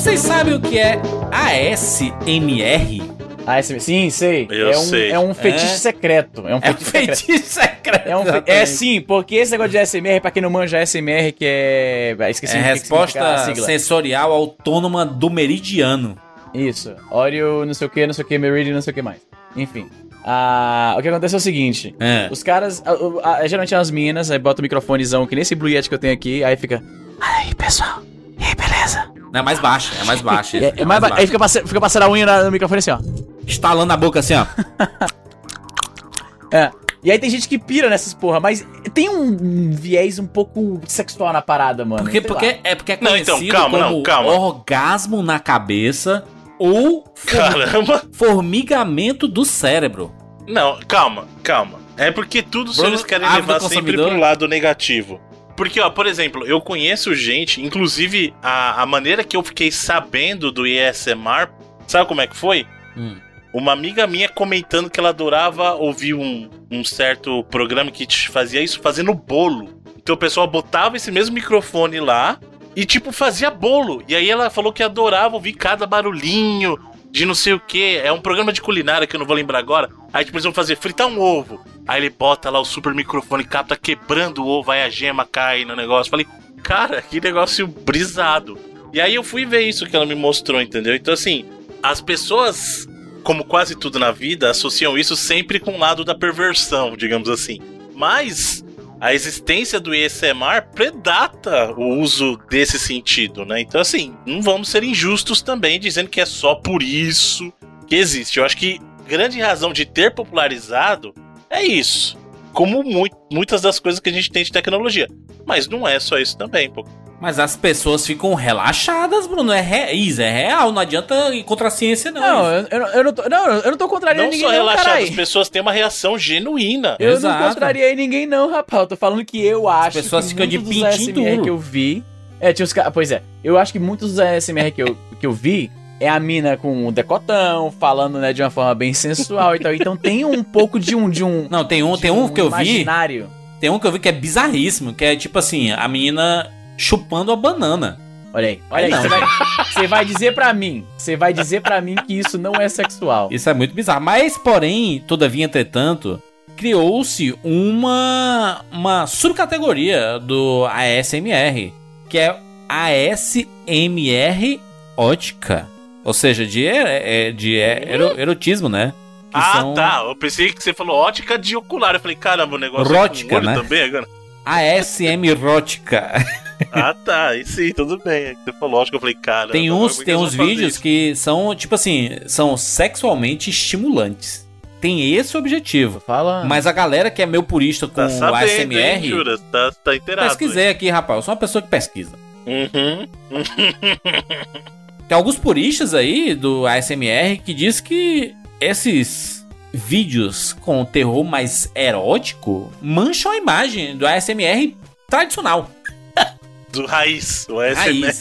Vocês sabem o que é ASMR? ASMR, sim, sei. Eu é um, sei. É um fetiche É. secreto. É um É um fetiche secreto. feitiço secreto. É, um fe- é sim, porque esse negócio de ASMR, pra quem não manja ASMR, que é. ah, Esqueci É resposta sensorial autônoma do meridiano. Isso. Oreo, não sei o que, não sei o que, Meridian, não sei o que mais. Enfim. Ah, o que acontece é o seguinte. É. Os caras, a- a- geralmente as minas, aí bota o microfonezão, que nem esse Blue Yeti que eu tenho aqui, aí fica. Aí, pessoal. E aí, beleza? É mais baixo, é mais baixo. É, é mais ba- aí fica passando, fica passando a unha na- no microfone assim, ó. Estalando a boca assim, ó. É. E aí tem gente que pira nessas porra, mas tem um viés um pouco sexual na parada, mano. Porque, Sei porque, lá. é porque é Não, então, conhecido calma, como não, calma. orgasmo na cabeça ou Caramba. formigamento do cérebro. Não, calma, calma. É porque tudo Bruno, eles querem levar sempre pro lado negativo. Porque, ó, por exemplo, eu conheço gente, inclusive a, a maneira que eu fiquei sabendo do ASMR, sabe como é que foi? Hum. Uma amiga minha comentando que ela adorava ouvir um, um certo programa que te fazia isso fazendo bolo. Então o pessoal botava esse mesmo microfone lá e, tipo, fazia bolo. E aí ela falou que adorava ouvir cada barulhinho de não sei o que. É um programa de culinária que eu não vou lembrar agora. Aí, tipo, eles vão fazer fritar um ovo. Aí ele bota lá o super microfone, capta quebrando o ovo, aí a gema cai no negócio. Falei, cara, que negócio brisado. E aí eu fui ver isso que ela me mostrou, entendeu? Então, assim, as pessoas, como quase tudo na vida, associam isso sempre com o lado da perversão, digamos assim. Mas a existência do ASMR predata o uso desse sentido, né? Então, assim, não vamos ser injustos também dizendo que é só por isso que existe. Eu acho que grande razão de ter popularizado é isso. Como mui- muitas das coisas que a gente tem de tecnologia. Mas não é só isso também, pô. Mas as pessoas ficam relaxadas, Bruno. É, re... Isso, é real. Não adianta ir contra a ciência, não. Não, eu, eu, não- eu não tô, não, eu não tô contrariando Não ninguém, só não, relaxadas, carai. as pessoas têm uma reação genuína. Eu Exato. não contrariei ninguém, não, rapaz. Eu tô falando que eu acho pessoas que ficam de pintinho que eu vi. É, tinha os caras. Pois é, eu acho que muitos dos ASMR que eu, que eu vi é a mina com o decotão, falando, né, de uma forma bem sensual e tal. Então tem um pouco de um. De um Não, tem um, tem um que eu vi. Imaginário. Tem um que eu vi que é bizarríssimo, que é tipo assim, a menina chupando a banana. Olha aí, olha aí. Você vai, você vai dizer pra mim. Você vai dizer pra mim que isso não é sexual. Isso é muito bizarro. Mas, porém, todavia, entretanto, criou-se uma, uma subcategoria do ASMR, que é ASMR ótica. Ou seja, de, é, de ero- erotismo, né? Que ah, são tá. Eu pensei que você falou ótica de ocular. Eu falei, caramba, o negócio Rótica, é com olho né? também agora. ASM rótica. Ah, tá. Aí sim, tudo bem. É Você falou ótica. Eu falei, cara. Tem uns, tem uns vídeos que são, tipo assim, são sexualmente estimulantes. Tem esse objetivo. Fala. Mas a galera que é meio purista com Tá o sabendo, ASMR. hein, Juras? Tá, tá inteirado. Pesquisei aqui, rapaz. Eu sou uma pessoa que pesquisa. hein? Uhum. Tem alguns puristas aí do ASMR que diz que esses vídeos com terror mais erótico mancham a imagem do ASMR tradicional. Do raiz. O ASMR. Raiz.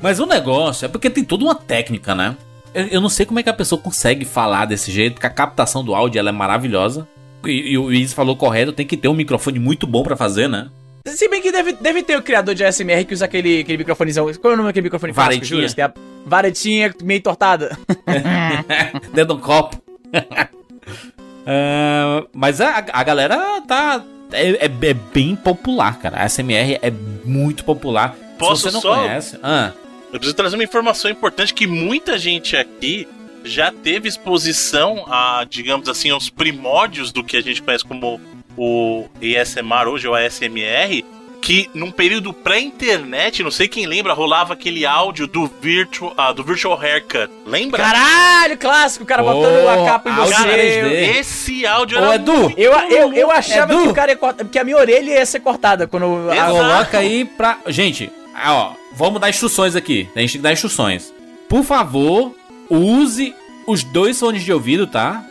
Mas o negócio é porque tem toda uma técnica, né? Eu, eu não sei como é que a pessoa consegue falar desse jeito, porque a captação do áudio ela é maravilhosa. E, e o Izzy falou correto, tem que ter um microfone muito bom pra fazer, né? Se bem que deve, deve ter o criador de ASMR que usa aquele, aquele microfonezão. Qual é o nome daquele microfone Varetinha. Tem a varetinha meio tortada. Dentro de um copo. Ah, mas a, a galera tá. É, é- é bem popular, cara. A SMR é muito popular. Posso Se você não só- conhece. Ah, Eu preciso trazer uma informação importante que muita gente aqui já teve exposição a, digamos assim, aos primórdios do que a gente conhece como o ASMR hoje, ou ASMR, que num período pré-internet, não sei quem lembra, rolava aquele áudio do Virtual, ah, do virtual Haircut. Lembra? Caralho, clássico, o cara Oh, botando a capa em você. 3D. Esse áudio Ô, era Edu, muito Eu, eu, eu achava Edu. que o cara ia cortar, porque a minha orelha ia ser cortada quando eu- a- Exato. coloca aí pra. Gente, ah, ó, vamos dar instruções aqui. A gente tem que dar instruções. Por favor, use os dois fones de ouvido, tá?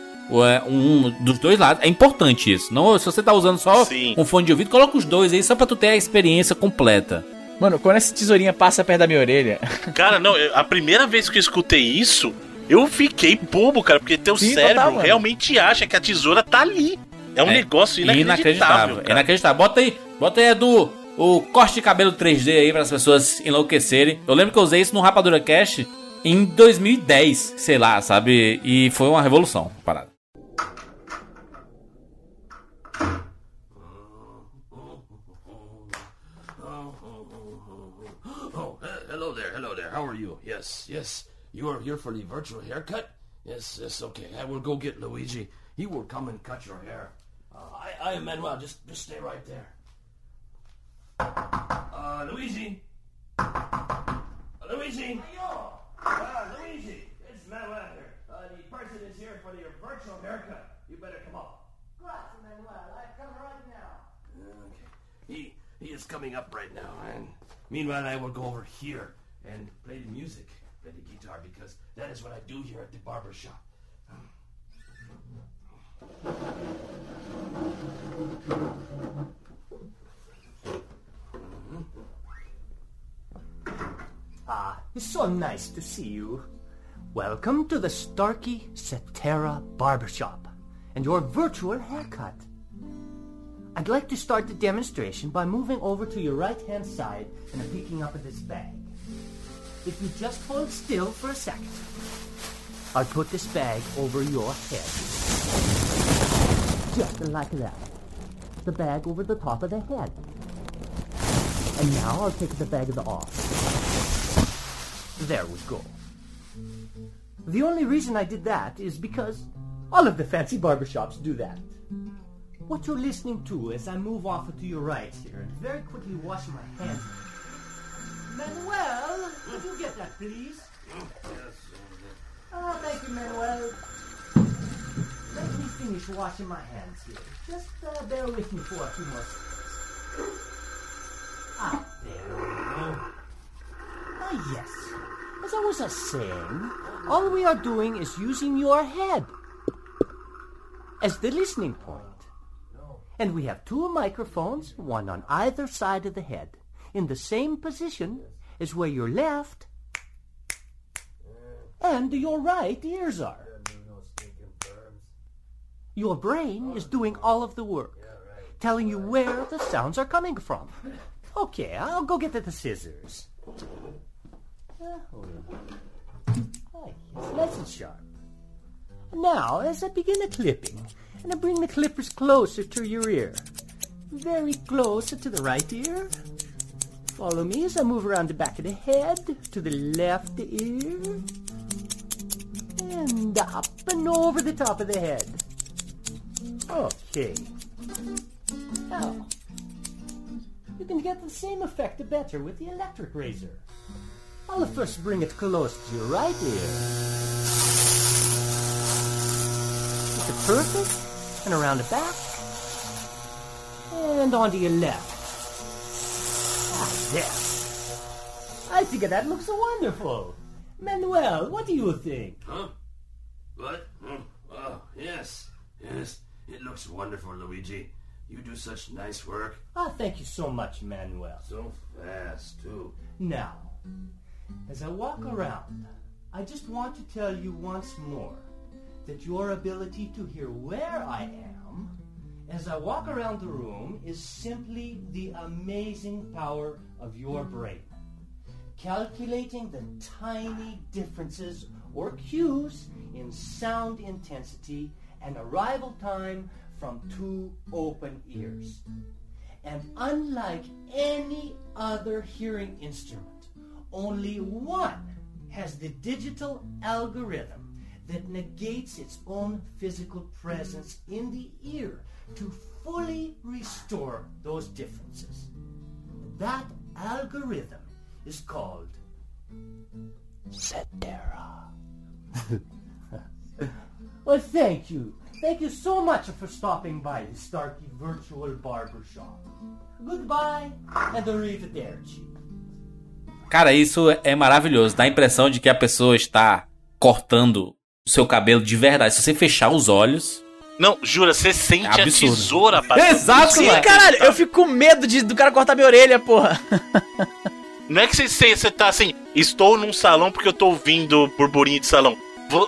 É Um dos dois lados. É importante isso. Não, se você tá usando só Sim. um fone de ouvido, coloca os dois aí só pra tu ter a experiência completa. Mano, quando essa tesourinha passa perto da minha orelha. Cara, não, eu- a primeira vez que eu escutei isso, eu fiquei bobo, cara, porque teu Sim, cérebro total, realmente acha que a tesoura tá ali. É um É negócio inacreditável. cara. Inacreditável. Bota aí, bota aí, Edu, o corte de cabelo 3D aí para as pessoas enlouquecerem. Eu lembro que eu usei isso no Rapadura Cast em 2010, sei lá, sabe? E foi uma revolução, parada. Oh, hello there, hello there. How are you? Yes, yes. You are here for the virtual haircut? Yes, yes, okay. I will go get Luigi. He will come and cut your hair. Uh, I, I am Manuel. Just, just stay right there. Uh, Luigi. Uh, Luigi. Uh, Luigi. It's Manuel here. Uh, the person is here for your virtual haircut. You better come up. Grazie, Manuel. I come right now. Okay. He is coming up right now, and meanwhile I will go over here and play the music, play the guitar, because that is what I do here at the barber shop. Ah, it's so nice to see you. Welcome to the Starkey Cetera Barbershop and your virtual haircut. I'd like to start the demonstration by moving over to your right-hand side and picking up this bag. If you just hold still for a second, I'll put this bag over your head. Just like that. The bag over the top of the head. And now I'll take the bag off. There we go. The only reason I did that is because all of the fancy barbershops do that. What you're listening to as I move off to your right here and very quickly wash my hands. Manuel, could you get that, please? Yes. Oh, thank you, Manuel. Let me finish washing my hands here. Just uh, bear with me for a few more seconds. Ah, there we go. Ah, yes. As I was uh, saying, all we are doing is using your head as the listening point. And we have two microphones, one on either side of the head, in the same position as where your left and your right ears are. Your brain is doing all of the work, telling you where the sounds are coming from. Okay, I'll go get the scissors. On. Ah, nice and sharp. Now, as I begin the clipping, and I bring the clippers closer to your ear, very close to the right ear. Follow me as I move around the back of the head to the left ear, and up and over the top of the head. Okay. Now, you can get the same effect better with the electric razor. I'll first bring it close to your right ear. Is it perfect? And around the back. And onto your left. Ah, there. I think that looks wonderful. Manuel, what do you think? Huh? What? Hmm. Oh, yes. Yes. It looks wonderful, Luigi. You do such nice work. Ah, thank you so much, Manuel. So fast, too. Now, as I walk around, I just want to tell you once more that your ability to hear where I am as I walk around the room is simply the amazing power of your brain. Calculating the tiny differences or cues in sound intensity and arrival time from two open ears. And unlike any other hearing instrument, only one has the digital algorithm that negates its own physical presence in the ear to fully restore those differences. That algorithm is called Cetera. well, thank you. Thank you so much for stopping by the Starkey Virtual Barbershop. Goodbye and arrivederci. Cara, isso é maravilhoso. Dá a impressão de que a pessoa está cortando o seu cabelo de verdade. Se você fechar os olhos. Não, jura, você sente a Absurdo. tesoura passando. Exato, por Sim, mano. caralho, eu fico com medo de, do cara cortar minha orelha, porra. Não é que você, você, você tá assim, estou num salão porque eu tô ouvindo burburinho de salão.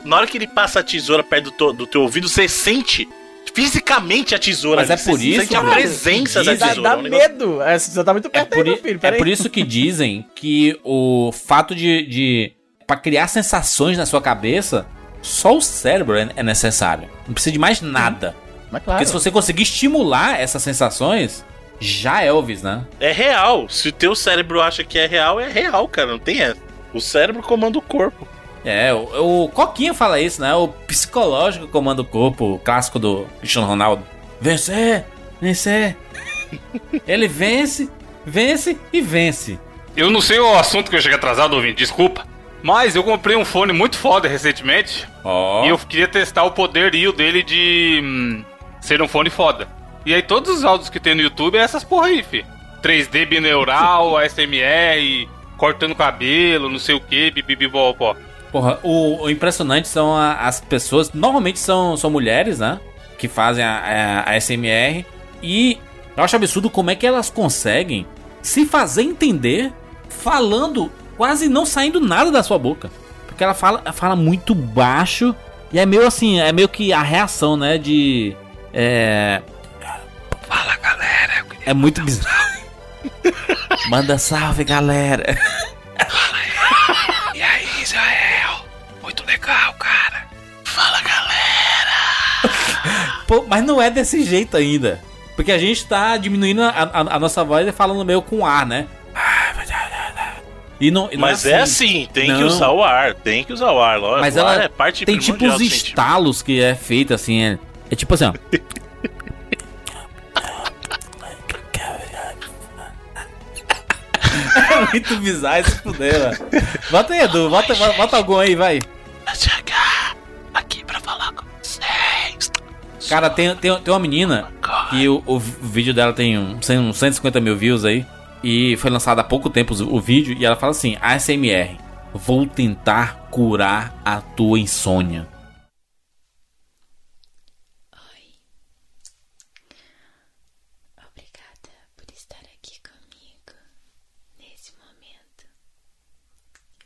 Na hora que ele passa a tesoura perto do, to- do teu ouvido, você sente fisicamente a tesoura. Mas é ali, você por isso, sente a cara, presença que da diz- Dá, tesoura. dá é um medo. É, você tá muito É perto por, aí, filho. é por isso que dizem que o fato de, de. Pra criar sensações na sua cabeça, só o cérebro é, é necessário. Não precisa de mais nada. Mas claro. Porque se você conseguir estimular essas sensações, já é Elvis, né? É real. Se o teu cérebro acha que é real, é real, cara. Não tem essa. O cérebro comanda o corpo. É, o, o Coquinha fala isso, né? O psicológico comanda o corpo, o clássico do Cristiano Ronaldo. Vencer, vencer. Ele vence, vence e vence. Eu não sei o assunto que eu cheguei atrasado, ouvinte, desculpa. Mas eu comprei um fone muito foda recentemente. Ó. E eu queria testar o poderio dele de hum, ser um fone foda. E aí todos os áudios que tem no YouTube é essas porra aí, fi. 3D bineural, ASMR, cortando cabelo, não sei o que, bibibibopó. Porra, o, o impressionante são a- as pessoas, normalmente são, são mulheres, né? Que fazem a, a, a SMR. E eu acho absurdo como é que elas conseguem se fazer entender falando, quase não saindo nada da sua boca. Porque ela fala, ela fala muito baixo. E é meio assim, é meio que a reação, né? De. É. Fala galera. É muito bizarro. Manda salve galera. E aí, Israel? Muito legal, cara. Fala, galera. Pô, mas não é desse jeito ainda. Porque a gente tá diminuindo a, a- a nossa voz e falando meio com ar, né? E não, e não Mas é assim, tem que Não. usar o ar. Tem que usar o ar, lógico. Mas o ar ela é parte tem tipo os estalos que é feito assim. É, é tipo assim, ó. é muito bizarro esse fuder, mano. Bota aí, Edu. Bota, bota algum aí, vai. chegar aqui pra falar com vocês. Cara, tem, tem, tem uma menina que o, o vídeo dela tem um, tem uns 150 mil views aí. E foi lançado há pouco tempo o, vídeo. E ela fala assim: ASMR, vou tentar curar a tua insônia. Obrigada por estar aqui comigo nesse momento.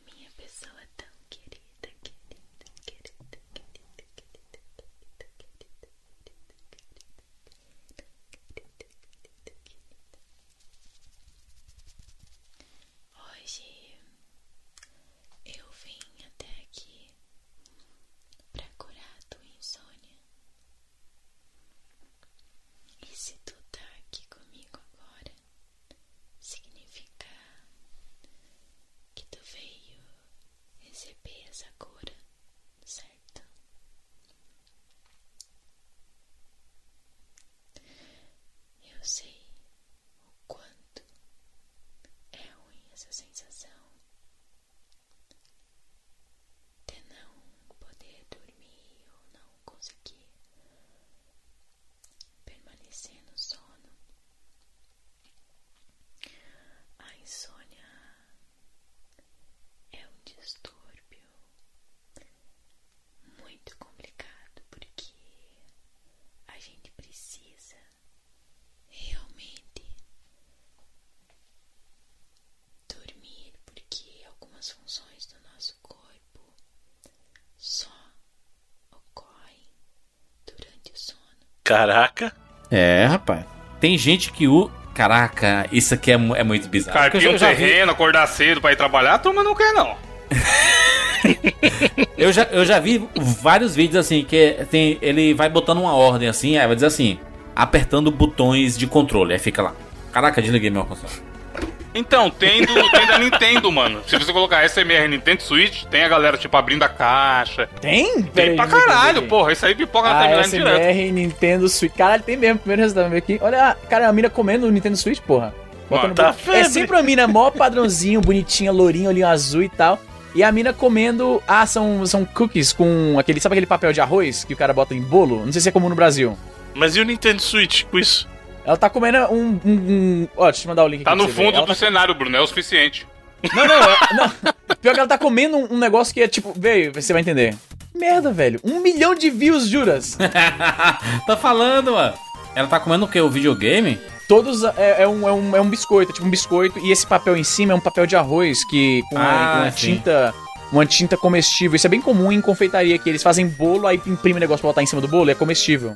Minha pessoa tão querida, querida, querida, querida, querida, querida, querida, Hoje eu vim até aqui para curar a tua insônia. E se tu tá aqui comigo agora, significa que tu veio receber essa cura, certo? Eu sei o quanto é ruim essa sensação de não poder dormir ou não conseguir permanecer no sono. A insônia é um distúrbio muito complicado porque a gente precisa realmente dormir porque algumas funções do nosso corpo só ocorrem durante o sono. Caraca. É, rapaz. Tem gente que o. Caraca, isso aqui é, mu- é muito bizarro. Carpir um eu, já vi, terreno, acordar cedo pra ir trabalhar, a turma não quer, não. eu, já, eu já vi vários vídeos assim que tem, ele vai botando uma ordem assim, aí vai dizer assim, apertando botões de controle. Aí fica lá. Caraca, desliguei meu console. Então, tem, do, tem da Nintendo, mano. Se você colocar SMR Nintendo Switch, tem a galera, tipo, abrindo a caixa. Tem? Tem pra caralho, porra. Isso aí pipoca na Ah, timeline direto. ASMR Nintendo Switch. Caralho, tem mesmo. Primeiro resultado aqui. Olha, cara, a mina comendo o Nintendo Switch, porra. Botando tá é sempre uma mina mó padrãozinho, bonitinha, lourinho, olhinho azul e tal. E a mina comendo. Ah, são, são cookies com aquele. Sabe aquele papel de arroz que o cara bota em bolo? Não sei se é comum no Brasil. Mas e o Nintendo Switch com isso? Ela tá comendo um. um, um- Ó, deixa eu te mandar o link Tá aqui no você ver. fundo Ela do tá- cenário, Bruno. É o suficiente. Não, não, é- não. Pior que ela tá comendo um, um negócio que é tipo. Veio, você vai entender. Merda, velho. Um milhão de views, juras. tá falando, mano. Ela tá comendo o que? O videogame? Todos é, é um, é, um, é um biscoito, é tipo um biscoito, e esse papel em cima é um papel de arroz que com, uma- Ah, com uma sim. tinta. Uma tinta comestível. Isso é bem comum em confeitaria, que eles fazem bolo, aí imprime o negócio pra botar em cima do bolo e é comestível.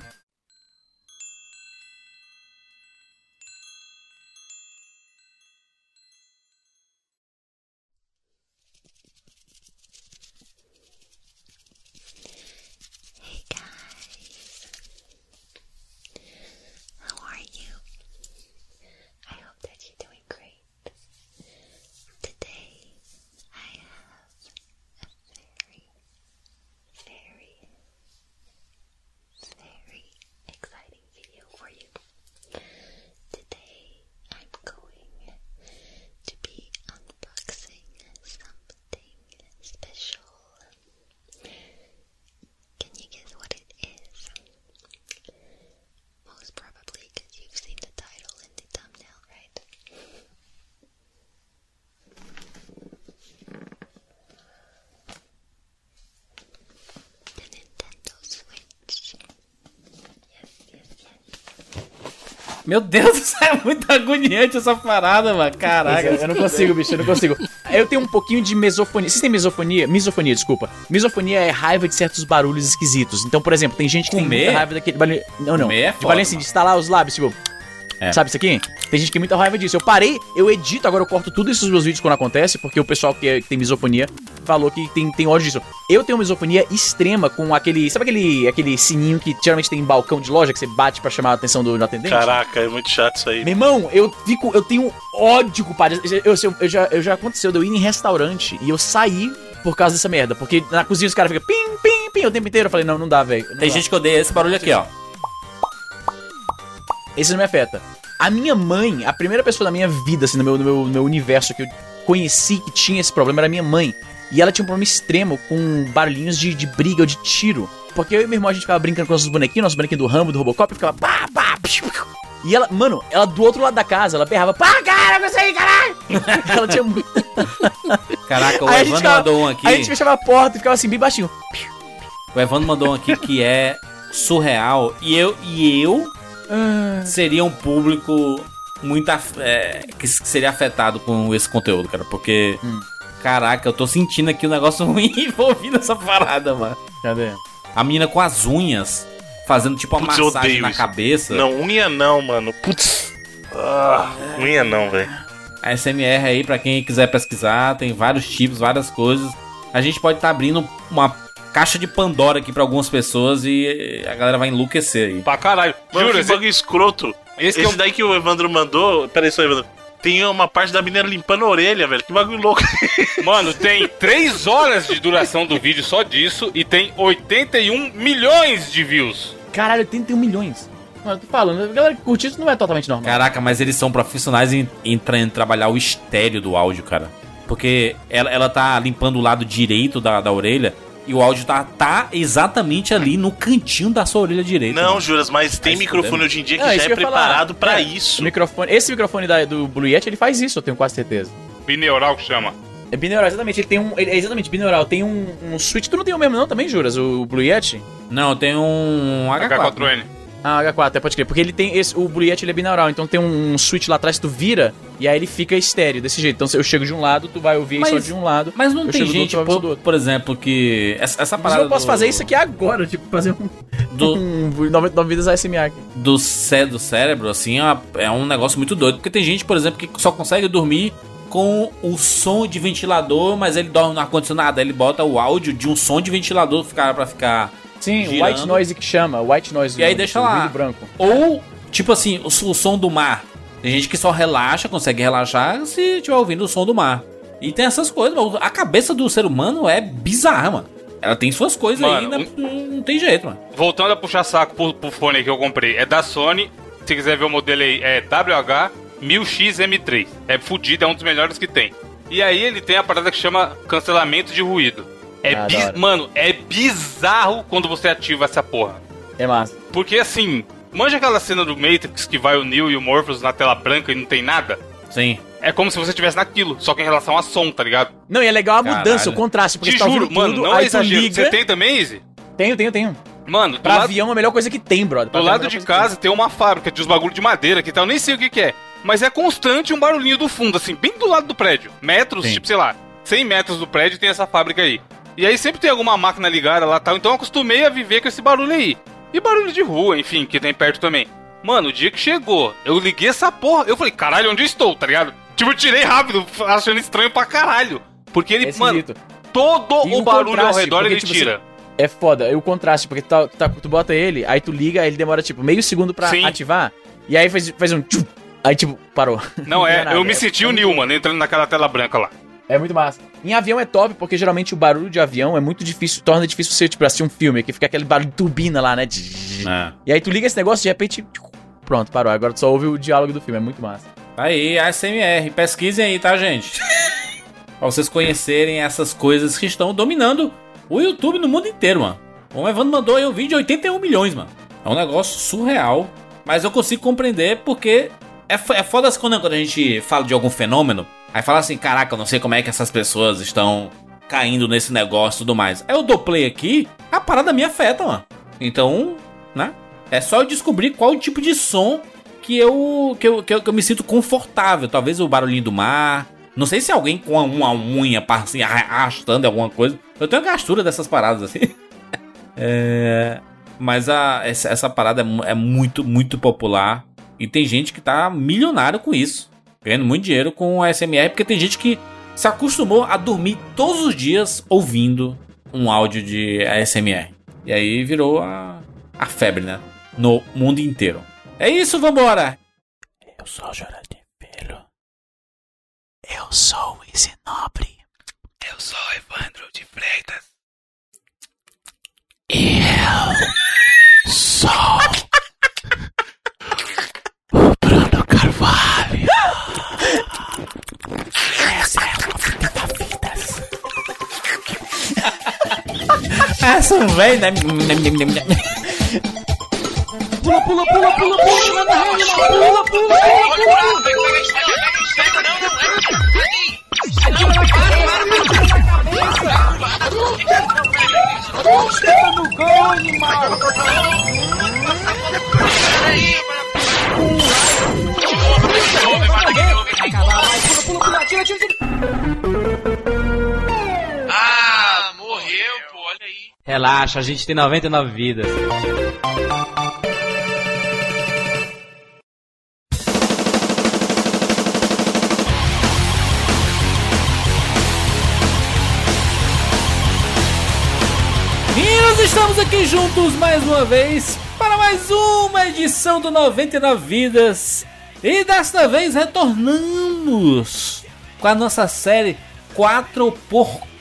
Meu Deus do céu, é muito agoniante essa parada, mano. Caraca. Eu não consigo, bicho, eu não consigo. Eu tenho um pouquinho de mesofonia. Vocês têm mesofonia? Misofonia, desculpa. Misofonia é raiva de certos barulhos esquisitos. Então, por exemplo, tem gente que tem Comer? muita raiva daquele barulho. Não, não. Comer é de foda, barulho assim, de estalar os lábios, tipo. É. Sabe isso aqui? Tem gente que tem muita raiva disso. Eu parei, eu edito, agora eu corto tudo isso nos meus vídeos quando acontece, porque o pessoal que, é- que tem misofonia falou que tem, tem ódio disso. Eu tenho misofonia extrema com aquele. Sabe aquele, aquele sininho que geralmente tem em balcão de loja que você bate pra chamar a atenção do, do atendente? Caraca, é muito chato isso aí. Meu irmão, eu fico. Eu tenho ódio, compadre. Eu, eu, eu já, eu já aconteceu de eu ir em restaurante e eu sair por causa dessa merda. Porque na cozinha os caras ficam pim, pim, pim o tempo inteiro. Eu falei, não, não dá, velho. Tem dá. gente que odeia esse barulho aqui, ó. Esse não me afeta. A minha mãe, a primeira pessoa da minha vida, assim, no meu, no meu, no meu universo que eu conheci que tinha esse problema era a minha mãe. E ela tinha um problema extremo com barulhinhos de, de briga ou de tiro. Porque eu e meu irmão a gente ficava brincando com nossos bonequinhos, nossos bonequinhos do Rambo, do Robocop, e ficava pá, pá, piu. E ela, mano, ela do outro lado da casa, ela berrava, pá, cara, você aí, caralho! ela tinha muito. Caraca, o Aí Evandro ficava- mandou um aqui. Aí a gente fechava a porta e ficava assim, bem baixinho. O Evandro mandou um aqui que é surreal. E eu, e eu seria um público muito af- é, que seria afetado com esse conteúdo, cara. Porque, Hum. Caraca, eu tô sentindo aqui um negócio ruim envolvido nessa parada, mano. Cadê? A menina com as unhas fazendo tipo uma Putz, massagem na isso. cabeça. Não, unha não, mano. Putz. Ah, unha não, velho. A SMR aí, pra quem quiser pesquisar, tem vários tipos, várias coisas. A gente pode estar abrindo uma caixa de Pandora aqui pra algumas pessoas e a galera vai enlouquecer aí. Pra caralho. Mano, Juro, que esse, bagulho escroto. esse Esse, que é o- daí que o Evandro mandou. Pera aí, só, Evandro. Tem uma parte da menina limpando a orelha, velho. Que bagulho louco. Mano, tem 3 horas de duração do vídeo só disso e tem 81 milhões de views. Caralho, 81 milhões. Mano, eu tô falando, a galera que curte isso não é totalmente normal. Caraca, mas eles são profissionais em, em, tra- em trabalhar o estéreo do áudio, cara. Porque ela, ela tá limpando o lado direito da, da orelha e o áudio tá, tá exatamente ali no cantinho da sua orelha direita. Não, mano. Juras, mas tem Vai se microfone hoje em dia que Não, já é que preparado pra É, isso. Microfone, esse microfone da- do Blue Yeti, ele faz isso, eu tenho quase certeza. Bineural que chama. É binaural, exatamente. Ele tem um. Ele, é exatamente, binaural. Tem um, um switch. Tu não tem o mesmo, não, também, juras? O Blue Yeti? Não, tem um H4. H4N. Ah, H4, é, pode crer. Porque ele tem. Esse, o Yeti ele é binaural, então tem um, switch lá atrás que tu vira e aí ele fica estéreo desse jeito. Então se eu chego de um lado, tu vai ouvir Mas- só de um lado. Mas não tem gente, outro, por, do outro. por exemplo, que. Essa, essa Mas parada. eu posso do- fazer isso aqui agora, tipo, fazer um. Do, um 99 vidas ASMR aqui. do, cé do cérebro, assim, é, é um negócio muito doido. Porque tem gente, por exemplo, que só consegue dormir com o som de ventilador, mas ele dorme no ar-condicionado. Ele bota o áudio de um som de ventilador ficar pra ficar. Sim, Girando. white noise que chama, white noise. E aí deixa lá. branco. Ou, tipo assim, o, o som do mar. Tem gente que só relaxa, consegue relaxar se estiver ouvindo o som do mar. E tem essas coisas, mano. A cabeça do ser humano é bizarra, mano. Ela tem suas coisas aí, Mano, né? não, não tem jeito, mano. Voltando a puxar saco pro, pro fone que eu comprei, é da Sony. Se quiser ver o modelo aí, é WH-1000XM3. É fudido, é um dos melhores que tem. E aí ele tem a parada que chama cancelamento de ruído. É Ah. Mano, é bizarro quando você ativa essa porra. É massa. Porque assim, manja aquela cena do Matrix que vai o Neo e o Morpheus na tela branca e não tem nada? Sim. É como se você estivesse naquilo, só que em relação a som, tá ligado? Não, e é legal a Caralho. mudança, o contraste, porque Te você tá juro, mano, tudo, não é exagero. liga... Você tem também, Easy? Tenho, tenho, tenho. Mano, do Pra lado, avião é a melhor coisa que tem, brother. Pra do avião é a lado melhor de casa tem uma fábrica de uns bagulho de madeira que tal, eu nem sei o que, que é. Mas é constante um barulhinho do fundo, assim, bem do lado do prédio. Metros, Sim. tipo, sei lá, 100 metros do prédio tem essa fábrica aí. E aí sempre tem alguma máquina ligada lá tal, então eu acostumei a viver com esse barulho aí. E barulho de rua, enfim, que tem perto também. Mano, o dia que chegou, eu liguei essa porra, eu falei, caralho, onde eu estou, tá ligado? Tipo, eu tirei rápido, achando estranho pra caralho. Porque ele, É mano, todo E o barulho ao redor ele tipo tira. É foda, e o contraste, porque tu, tá- tá- tu bota ele, aí tu liga, aí ele demora tipo meio segundo pra Sim. ativar, e aí faz, faz um tchum, aí tipo, parou. Não, é, nada, eu me é- senti é o Neo, mano, entrando naquela tela branca lá. É muito massa. Em avião é top, porque geralmente o barulho de avião é muito difícil, torna difícil você, tipo, assistir um filme, que fica aquele barulho de turbina lá, né? É. E aí tu liga esse negócio, de repente, pronto, parou. Agora tu só ouve o diálogo do filme, é muito massa. Aí, ASMR. Pesquisem aí, tá, gente? pra vocês conhecerem essas coisas que estão dominando o YouTube no mundo inteiro, mano. O Evandro mandou aí um vídeo de 81 milhões, mano. É um negócio surreal. Mas eu consigo compreender porque é, é foda quando, quando a gente fala de algum fenômeno. Aí fala assim: caraca, eu não sei como é que essas pessoas estão caindo nesse negócio e tudo mais. Aí eu dou play aqui, a parada me afeta, mano. Então, né? É só eu descobrir qual tipo de som que eu, que eu, que eu, que eu me sinto confortável. Talvez o barulhinho do mar. Não sei se alguém com uma unha assim, arrastando alguma coisa. Eu tenho gastura dessas paradas assim. É, mas a, essa, essa parada é, é muito, muito popular. E tem gente que tá milionário com isso. Ganhando muito dinheiro com a SMR, porque tem gente que se acostumou a dormir todos os dias ouvindo um áudio de ASMR. E aí virou a, a febre, né? No mundo inteiro. É isso, vambora! Eu sou o Jurandir Filho. Eu sou o Isinobre. Eu sou o Evandro de Freitas. Um velho, né? Ah, Relaxa, a gente tem 99 vidas. Estamos aqui juntos mais uma vez para mais uma edição do 99 Vidas. E desta vez retornamos com a nossa série 4x4,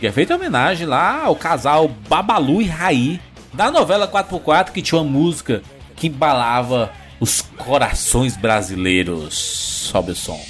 que é feita em homenagem lá ao casal Babalu e Raí, da novela 4x4, que tinha uma música que embalava os corações brasileiros. Sobe o som.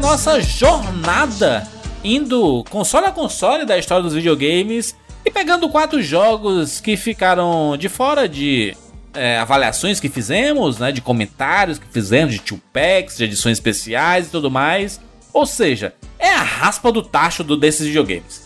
Nossa jornada, indo console a console da história dos videogames e pegando quatro jogos que ficaram de fora de é, avaliações que fizemos, né, de comentários que fizemos, de two packs, de edições especiais e tudo mais. Ou seja, é a raspa do tacho do, desses videogames.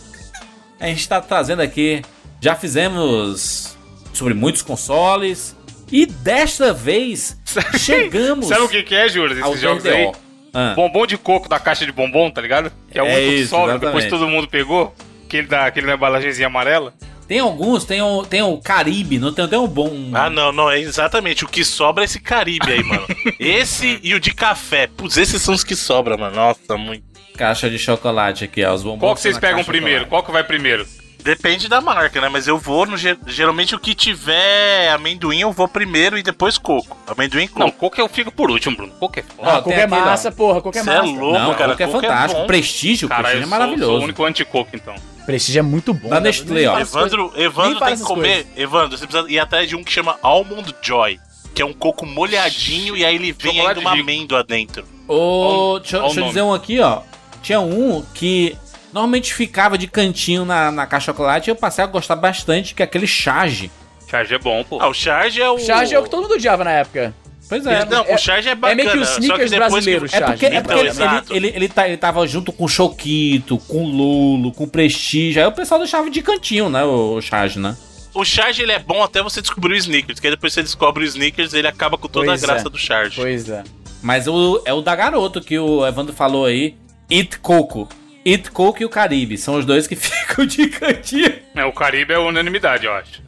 A gente está trazendo aqui, já fizemos sobre muitos consoles e desta vez chegamos Sabe o que, que é, Júlio, esses jogos aí? 3DO. Ah. Bombom de coco da caixa de bombom, tá ligado? Que é o É único que isso, sobra, depois todo mundo pegou. Aquele da, aquele da embalagenzinha amarela. Tem alguns, tem o, tem o Caribe, não tem, tem um bom. Ah, não, não, é exatamente. O que sobra é esse Caribe aí, mano. esse e o de café. Putz, esses são os que sobram, mano. Nossa, muito. Caixa de chocolate aqui, ó. Os bombons. Qual que vocês pegam primeiro? Qual que vai primeiro? Depende da marca, né? Mas eu vou no. ge- Geralmente o que tiver amendoim, eu vou primeiro e depois coco. Amendoim e Não, coco. coco eu fico por último, Bruno. Coco é foda. Ó, Coco é massa, porra, coco é Cê é massa. louco, Não, cara. coco é coco fantástico. bom. Prestígio, Cara, prestígio eu é sou, sou o maravilhoso. único anti-coco, então. Prestígio é muito bom. Da cara. Nestlé, Nem ó. Evandro, coisas. Evandro tem que comer. Evandro, você precisa ir atrás de um que chama Almond Joy. Que é um coco molhadinho e aí ele vem Chocolate ainda uma amêndoa dentro. Ô, Ó, deixa, deixa eu dizer um aqui, ó. Tinha um que normalmente ficava de cantinho na, na caixa de chocolate e eu passei a gostar bastante, que é aquele charge. Charge é bom, pô. Ah, o Charge é o. Charge é o que todo mundo odiava na época. Pois é. Não, É- o Charge é bacana. meio que o que Snickers depois brasileiro, que... É porque, é porque Então, ele, ele, ele, ele, tá- ele tava junto com o Choquito, com o Lolo, com o Prestígio. Aí o pessoal deixava de cantinho, né? O, charge, né? O Charge ele é bom até você descobrir o Snickers. Que aí depois você descobre o Snickers ele acaba com toda Pois a graça é. do Charge. Pois é. Mas o, é o da garoto que o Evandro falou aí. It Coco. It Coco e o Caribe. São os dois que ficam de cantinho. É, o Caribe é unanimidade, eu acho.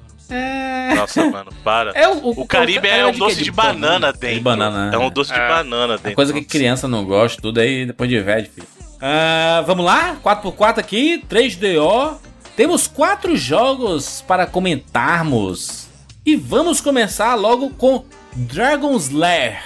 Nossa, mano, para. É o, O Caribe é era um de doce quê? de banana dentro. De banana, né? É um doce de É. banana É dentro. coisa que criança não gosta, tudo aí depois de velho, filho. Ah, vamos lá? 4x4 aqui, 3DO. Temos quatro jogos para comentarmos. E vamos começar logo com Dragon's Lair.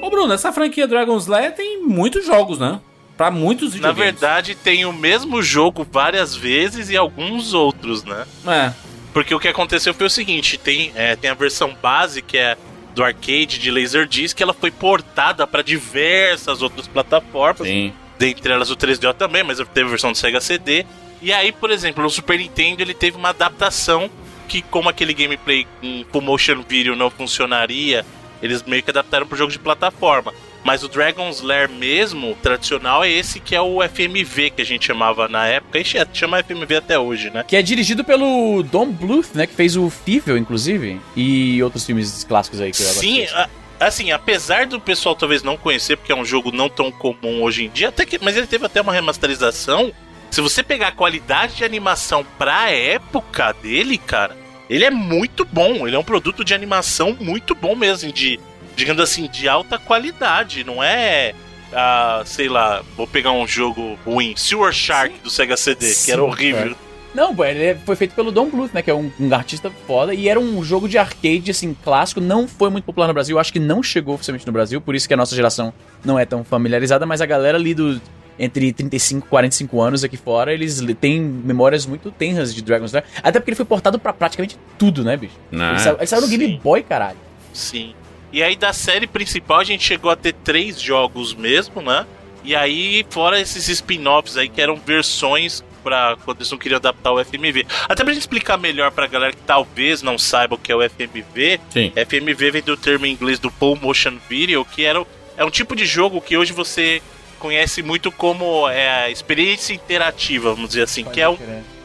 Ô, Bruno, essa franquia Dragon's Lair tem muitos jogos, né? Pra muitos Na videogames. verdade, tem o mesmo jogo várias vezes e alguns outros, né? É. Porque o que aconteceu foi o seguinte: tem, é, tem a versão base, que é do arcade de Laserdisc, que ela foi portada para diversas outras plataformas. Sim. Dentre elas o 3DO também, mas teve a versão do Sega CD. E aí, por exemplo, no Super Nintendo ele teve uma adaptação que, como aquele gameplay em full motion video não funcionaria, eles meio que adaptaram pro jogo de plataforma. Mas o Dragon's Lair mesmo, tradicional, é esse que é o FMV que a gente chamava na época. A gente chama FMV até hoje, né? Que é dirigido pelo Don Bluth, né? Que fez o Fível, inclusive. E outros filmes clássicos aí que eu Sim, a- assim, apesar do pessoal talvez não conhecer, porque é um jogo não tão comum hoje em dia, até que, mas ele teve até uma remasterização. Se você pegar a qualidade de animação pra época dele, cara, ele é muito bom. Ele é um produto de animação muito bom mesmo, de, digamos assim, de alta qualidade. Não é, ah, sei lá, vou pegar um jogo ruim, Sewer Shark do Sega CD, que era Sim, horrível. Não, pô, ele foi feito pelo Don Bluth, né? Que é um, um artista foda. E era um jogo de arcade, assim, clássico. Não foi muito popular no Brasil. Eu acho que não chegou oficialmente no Brasil. Por isso que a nossa geração não é tão familiarizada. Mas a galera ali do... Entre 35 e 45 anos aqui fora, eles têm memórias muito tenras de Dragon's Lair. Até porque ele foi portado pra praticamente tudo, né, bicho? Né? Ele, saiu, ele saiu no sim. Game Boy, caralho. Sim. E aí da série principal a gente chegou a ter três jogos mesmo, né? E aí, fora esses spin-offs aí que eram versões pra quando eles não queriam adaptar o FMV. Até pra gente explicar melhor pra galera que talvez não saiba o que é o FMV. Sim. FMV vem do termo em inglês do Full Motion Video, que era, é um tipo de jogo que hoje você conhece muito como é, a experiência interativa, vamos dizer assim, que é um,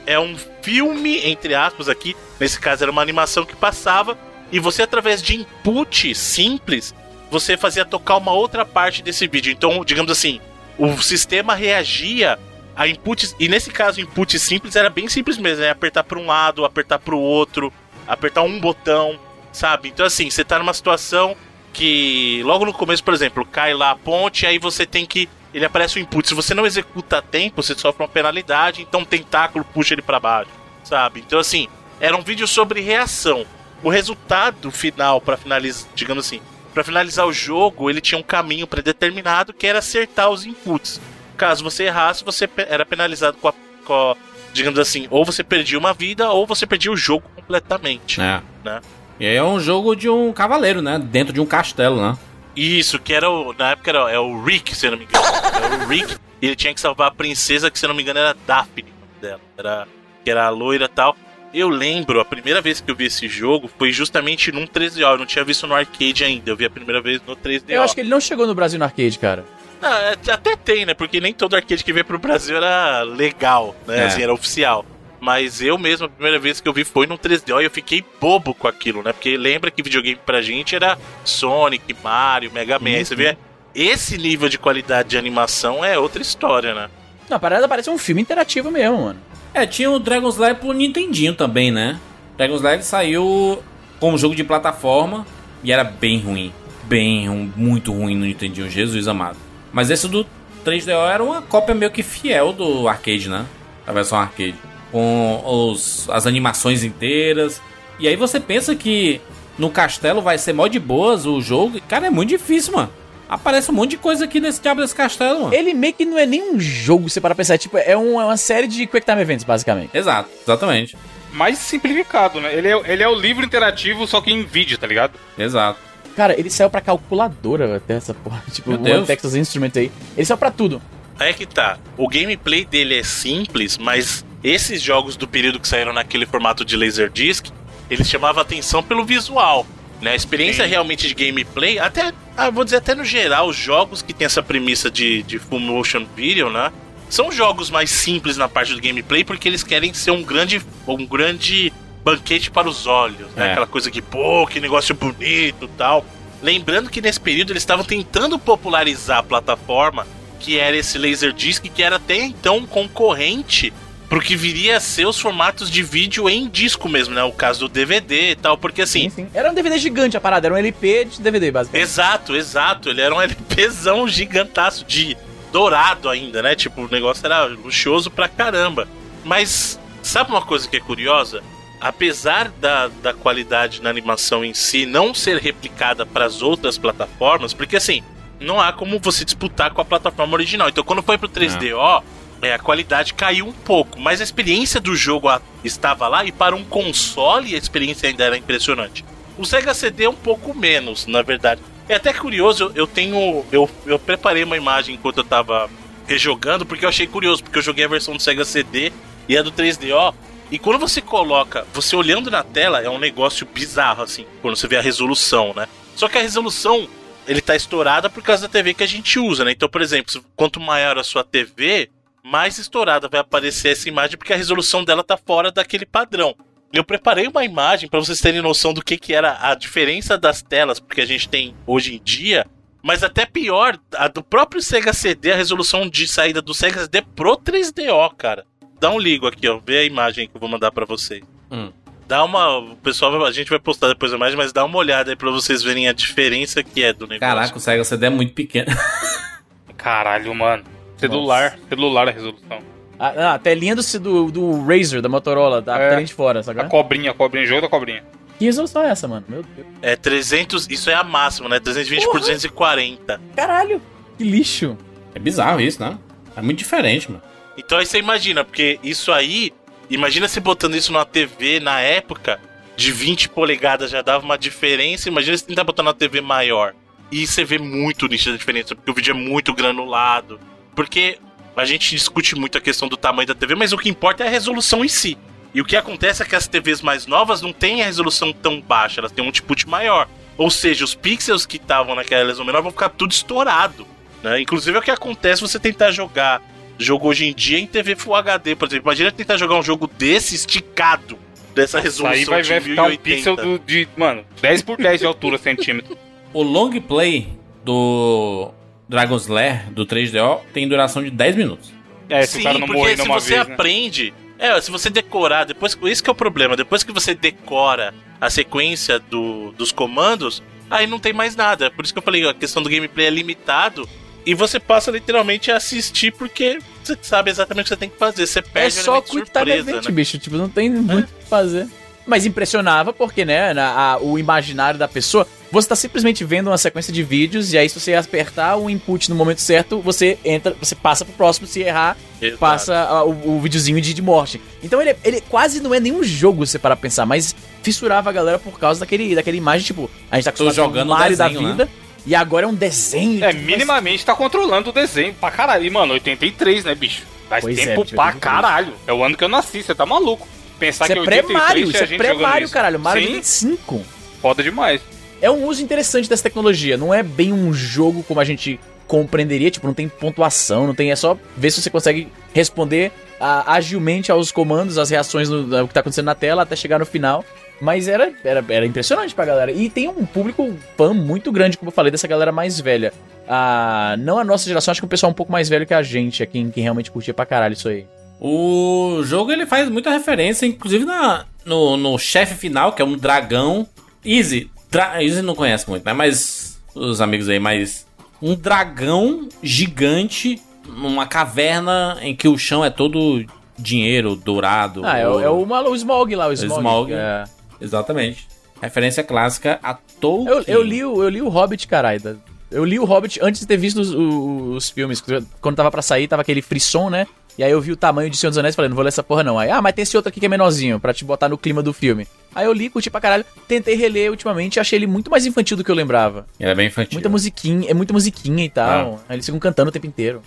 é um filme, entre aspas, aqui. Nesse caso era uma animação que passava. E você, através de input simples, você fazia tocar uma outra parte desse vídeo. Então, digamos assim, o sistema reagia a inputs. E nesse caso, input simples era bem simples mesmo: é apertar para um lado, apertar para o outro, apertar um botão, sabe? Então, assim, você tá numa situação que logo no começo, por exemplo, cai lá a ponte, aí você tem que. Ele aparece o input. Se você não executa a tempo, você sofre uma penalidade, então um tentáculo puxa ele para baixo, sabe? Então, assim, era um vídeo sobre reação. O resultado final, para finalizar, digamos assim, para finalizar o jogo, ele tinha um caminho predeterminado que era acertar os inputs. Caso você errasse, você era penalizado com a, com a- digamos assim, ou você perdia uma vida ou você perdia o jogo completamente. É. Né? E aí é um jogo de um cavaleiro, né? Dentro de um castelo, né? Isso, que era o. Na época era é o Rick, se eu não me engano. Era o Rick. E ele tinha que salvar a princesa, que se eu não me engano era Daphne, dela. Era, que era a loira e tal. Eu lembro, a primeira vez que eu vi esse jogo foi justamente num 3DO. Eu não tinha visto no arcade ainda. Eu vi a primeira vez no 3DO. Eu acho que ele não chegou no Brasil no arcade, cara. Ah, é, até tem, né? Porque nem todo arcade que veio pro Brasil era legal, né? É. Assim, era oficial. Mas eu mesmo, a primeira vez que eu vi foi no 3DO e eu fiquei bobo com aquilo, né? Porque lembra que videogame pra gente era Sonic, Mario, Mega Man. Aí você vê, esse nível de qualidade de animação é outra história, né? Não, a parada parece um filme interativo mesmo, mano. É, tinha o Dragon's Lair pro Nintendinho também, né? Dragon's Lair saiu como jogo de plataforma e era bem ruim. Bem muito ruim no Nintendinho, Jesus amado. Mas esse do 3DO era uma cópia meio que fiel do arcade, né? A versão arcade. Com os, as animações inteiras. E aí você pensa que no castelo vai ser mó de boas o jogo. Cara, é muito difícil, mano. Aparece um monte de coisa aqui nesse diabo desse castelo, mano. Ele meio que não é nem um jogo, se parar pra pensar. Tipo, é, um- é uma série de Quick Time Events, basicamente. Exato, exatamente. Mais simplificado, né? Ele é, ele é o livro interativo, só que em vídeo, tá ligado? Exato. Cara, ele saiu pra calculadora até essa porra. Tipo, Meu o Texas Instrument aí. Ele saiu pra tudo. Aí é que tá. O gameplay dele é simples, mas esses jogos do período que saíram naquele formato de Laserdisc, eles chamavam atenção pelo visual. Né? A experiência Sim. realmente de gameplay, até, ah, vou dizer até no geral, os jogos que tem essa premissa de, de full motion video, né? São jogos mais simples na parte do gameplay porque eles querem ser um grande, um grande banquete para os olhos, né? É. Aquela coisa que, pô, que negócio bonito e tal. Lembrando que nesse período eles estavam tentando popularizar a plataforma, que era esse Laserdisc, que era até então um concorrente pro que viria a ser os formatos de vídeo em disco mesmo, né? O caso do DVD e tal, porque assim. Sim, sim. Era um DVD gigante a parada, era um LP de DVD, basicamente. Exato, exato. Ele era um LPzão gigantaço de dourado ainda, né? Tipo, o negócio era luxuoso pra caramba. Mas sabe uma coisa que é curiosa? Apesar da, da qualidade na animação em si não ser replicada para as outras plataformas, porque assim, não há como você disputar com a plataforma original. Então, quando foi pro 3DO, é, a qualidade caiu um pouco, mas a experiência do jogo estava lá e para um console a experiência ainda era impressionante. O Sega CD é um pouco menos, na verdade. É até curioso, eu- eu tenho. Eu, eu preparei uma imagem enquanto eu tava rejogando, porque eu achei curioso, porque eu joguei a versão do Sega CD e a do 3DO. E quando você coloca, você olhando na tela, é um negócio bizarro, assim, quando você vê a resolução, né? Só que a resolução, ele tá estourada por causa da TV que a gente usa, né? Então, por exemplo, quanto maior a sua TV, mais estourada vai aparecer essa imagem, porque a resolução dela tá fora daquele padrão. Eu preparei uma imagem para vocês terem noção do que, que era a diferença das telas, porque a gente tem hoje em dia. Mas até pior, a do próprio Sega CD, a resolução de saída do Sega CD pro 3DO, cara. Dá um ligo aqui, ó. Vê a imagem que eu vou mandar para vocês. Hum. Dá uma. O pessoal, vai- a gente vai postar depois a imagem, mas dá uma olhada aí pra vocês verem a diferença que é do negócio. Caraca, o Sega CD é muito pequeno. Caralho, mano. Celular, celular a resolução. A, a telinha do, do, do Razer, da Motorola, da É. telinha de fora, A sabe? cobrinha, a cobrinha, jogo da cobrinha. Que resolução é essa, mano? Meu Deus. É 300. Isso é a máxima, né? 320 por Porra. 240. Caralho, que lixo. É bizarro isso, né? É muito diferente, mano. Então aí você imagina, porque isso aí. Imagina você botando isso numa TV na época de 20 polegadas já dava uma diferença. Imagina você tentar botar numa TV maior. E você vê muito nítida a diferença, porque o vídeo é muito granulado. Porque a gente discute muito a questão do tamanho da TV, mas o que importa é a resolução em si. E o que acontece é que as TVs mais novas não têm a resolução tão baixa, elas têm um output maior. Ou seja, os pixels que estavam naquela resolução menor vão ficar tudo estourado. Né? Inclusive é o que acontece você tentar jogar jogo hoje em dia em TV Full HD, por exemplo. Imagina tentar jogar um jogo desse esticado, dessa resolução Aí vai, de vai ficar um 1080. pixel do, de, mano, 10 por 10 de altura, centímetro. O long play do Dragon's Lair, do 3DO, tem duração de 10 minutos. É, se Sim, o cara não porque morrer se numa você vez, né? aprende... É, se você decorar, depois isso que é o problema, depois que você decora a sequência do, dos comandos, aí não tem mais nada. Por isso que eu falei, a questão do gameplay é limitado e você passa literalmente a assistir porque você sabe exatamente o que você tem que fazer. Você É perde o só Quick Event, né? bicho. Tipo, não tem muito o que fazer. Mas impressionava porque, né, na- a- o imaginário da pessoa, você tá simplesmente vendo uma sequência de vídeos e aí se você apertar o input no momento certo, você entra, você passa pro próximo, se errar, Exato. passa ah, o, o videozinho de, de morte. Então ele, ele quase não é nenhum jogo, se você parar pra pensar, mas fissurava a galera por causa daquele, daquela imagem, tipo, a gente tá acostumado jogando com o Mario desenho, da vida, e agora é um desenho. É, tipo, minimamente tá controlando o desenho pra caralho. E, mano, 83, né, bicho? Faz Pois é, tempo bicho, pra 83. caralho. É o ano que eu nasci, você tá maluco. Pensar Isso que é 83 pré-Mario, tinha isso é pré-Mario, isso. caralho. Mario Sim, 25. foda demais. É um uso interessante dessa tecnologia. Não é bem um jogo como a gente compreenderia. Tipo, não tem pontuação, não tem. É só ver se você consegue responder ah, agilmente aos comandos, às reações ao que tá acontecendo na tela até chegar no final. Mas era, era, era impressionante pra galera. E tem um público fã muito grande, como eu falei, dessa galera mais velha. Ah, não a nossa geração, acho que o pessoal um pouco mais velho que a gente, é quem, quem realmente curtia pra caralho isso aí. O jogo ele faz muita referência, inclusive na, no, no chefe final, que é um dragão. Easy. Dra Easy não conhece muito, né? Mas os amigos aí, mas. Um dragão gigante numa caverna em que o chão é todo dinheiro dourado. Ah, é, o- ouro. é o, o Smog lá, o Smog. Smog. É. Exatamente. Referência clássica a Tolkien. Eu, eu, li, o- eu li o Hobbit, caralho. Eu li o Hobbit antes de ter visto os, os- os filmes. Quando tava pra sair, tava aquele frisson, né? E aí eu vi o tamanho de Senhor dos Anéis e falei, não vou ler essa porra não. Aí, ah, mas tem esse outro aqui que é menorzinho, pra te botar no clima do filme. Aí eu li, curti pra caralho. Tentei reler ultimamente e achei ele muito mais infantil do que eu lembrava. Ele é bem infantil. Muita musiquinha, é muita musiquinha e tal. Aí eles ficam cantando o tempo inteiro.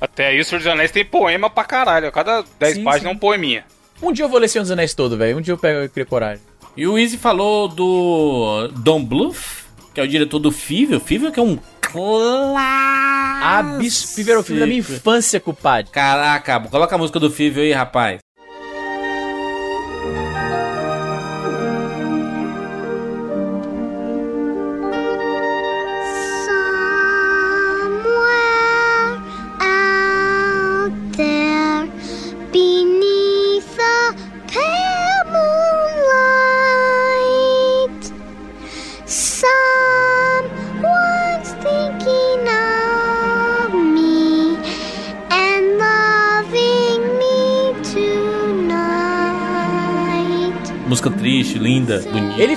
Até aí o Senhor dos Anéis tem poema pra caralho. Cada 10 Sim, páginas é um poeminha. Um dia eu vou ler Senhor dos Anéis todo, velho. Um dia eu pego eu crio coragem. E o Easy falou do Don Bluth, que é o diretor do Fível. Fível que é um clássico. É filme da minha infância, culpado. Caraca, coloca a música do Fível aí, rapaz.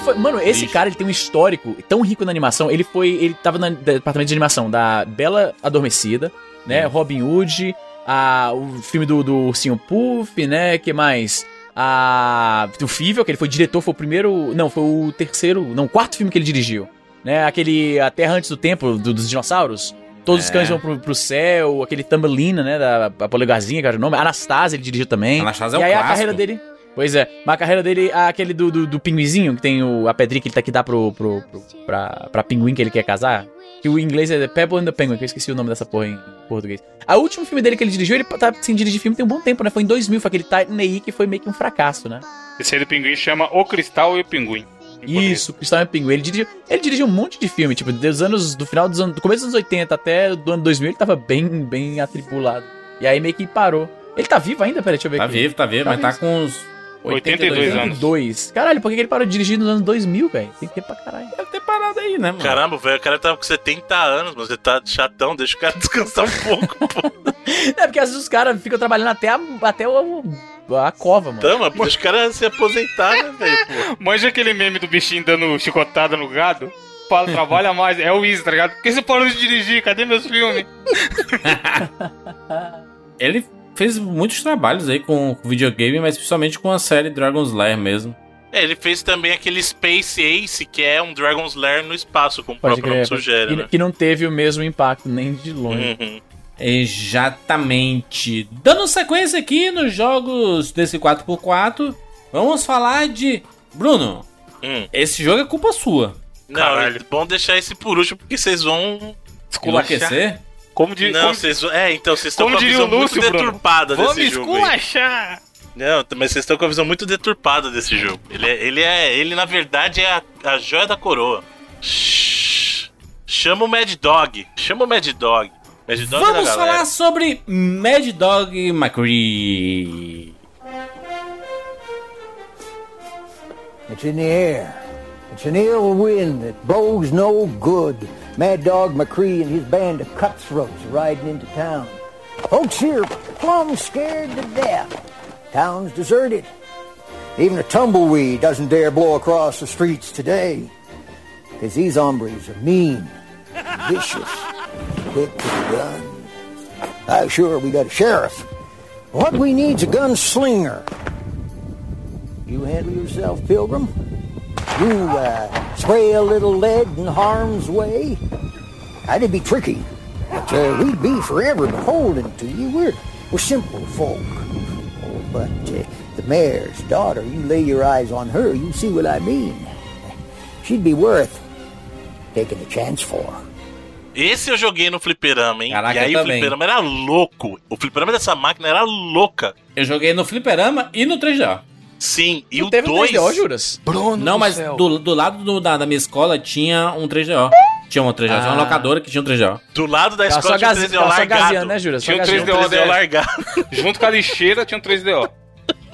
Foi. Mano, esse cara ele tem um histórico tão rico na animação. Ele foi. Ele tava no departamento de animação da Bela Adormecida, né? Robin Hood, a, o filme do, do Ursinho Puff, né? que mais? A. O Fível, que ele foi diretor, foi o primeiro. Não, foi o terceiro. Não, o quarto filme que ele dirigiu. Né? Aquele A Terra Antes do Tempo, do- dos dinossauros. Todos os É. cães vão pro, pro céu, aquele Thumbelina, né? Da a Polegarzinha, que era o nome. Anastasia, ele dirigiu também. Anastasia é e um aí a clássico. carreira dele. Pois é, mas a carreira dele, aquele do, do, do pinguizinho, que tem o, a pedrinha que ele tá que dá pro, pro, pro, pra, pra pinguim que ele quer casar. Que o inglês é The Pebble and the Penguin, que eu esqueci o nome dessa porra em português. A último filme dele que ele dirigiu, ele tá sem dirigir filme tem um bom tempo, né? Foi em 2000, foi aquele Titan aí que foi meio que um fracasso, né? Esse aí do pinguim chama O Cristal e o Pinguim. Isso, Cristal é Pinguim. Ele dirigiu, ele dirigiu um monte de filme, tipo, dos anos, do final dos anos, do começo dos anos 80 até do ano 2000, ele tava bem, bem atribulado. E aí meio que parou. Ele tá vivo ainda? Peraí, deixa eu ver Tá aqui. vivo, tá vivo, Tá mas tá vivo. com uns 82 anos. 82. Caralho, por que que ele parou de dirigir nos anos 2000, velho? Tem tempo pra caralho. Deve ter parado aí, né, mano? Caramba, velho, o cara tava com 70 anos, mas ele tá chatão, deixa o cara descansar um pouco, pô. É porque às vezes os caras ficam trabalhando até a, até o, a cova, mano. Então, mano, deixa o cara se aposentar, né, velho, pô. Manja aquele meme do bichinho dando chicotada no gado? Fala, trabalha mais. É o Izzy, tá ligado? Por que você parou de dirigir? Cadê meus filmes? Ele fez muitos trabalhos aí com videogame, mas principalmente com a série Dragon's Lair mesmo. É, ele fez também aquele Space Ace, que é um Dragon's Lair no espaço, como o Pode próprio nome crer. sugere, que, né? que não teve o mesmo impacto, nem de longe. Uhum. Exatamente. Dando sequência aqui nos jogos desse 4x4, vamos falar de. Bruno, Hum. esse jogo é culpa sua. Não, Caralho. é bom deixar esse por último, porque vocês vão... Enlouquecer? Como de. Não, como. É, então, vocês estão como com a diria visão o Lúcio, muito Bruno, deturpada Vamos desse jogo aí. esculachar! Não, mas vocês estão com a visão muito deturpada desse jogo. Ele é, ele, é, ele na verdade é a, a joia da coroa. Shhh. Chama o Mad Dog. Chama o Mad Dog. Mad Dog é da Vamos galera. falar sobre Mad Dog McCree. It's in the air. It's an ill wind that blows no good. Mad Dog McCree and his band of cutthroats are riding into town. Folks here plumb scared to death. Town's deserted. Even a tumbleweed doesn't dare blow across the streets today. Because these hombres are mean, vicious, quick to the gun. I'm sure we got a sheriff. What we need's a gunslinger. You handle yourself, Pilgrim. You uh, spray a little lead in harm's way. That'd be tricky, but uh, we'd be forever beholden to you. We're we're simple folk. Oh, but uh, the mayor's daughter, you lay your eyes on her, you see what I mean. She'd be worth taking a chance for. Esse eu joguei no fliperama, hein? Caraca, e aí o fliperama era louco. O fliperama dessa máquina era louca. Eu joguei no Fliperama e no 3DO. Sim, e Não o teve um 2... 3DO, Juras? Bruno Não, mas do, do lado do- da, da minha escola tinha um 3DO. Tinha um 3DO, tinha uma Ah. locadora que tinha um 3DO. Do lado da escola tinha um gaze, 3DO tava só largado. né, Tinha um gazeando. 3DO 3DO dela. largado. Junto com a lixeira tinha um 3DO.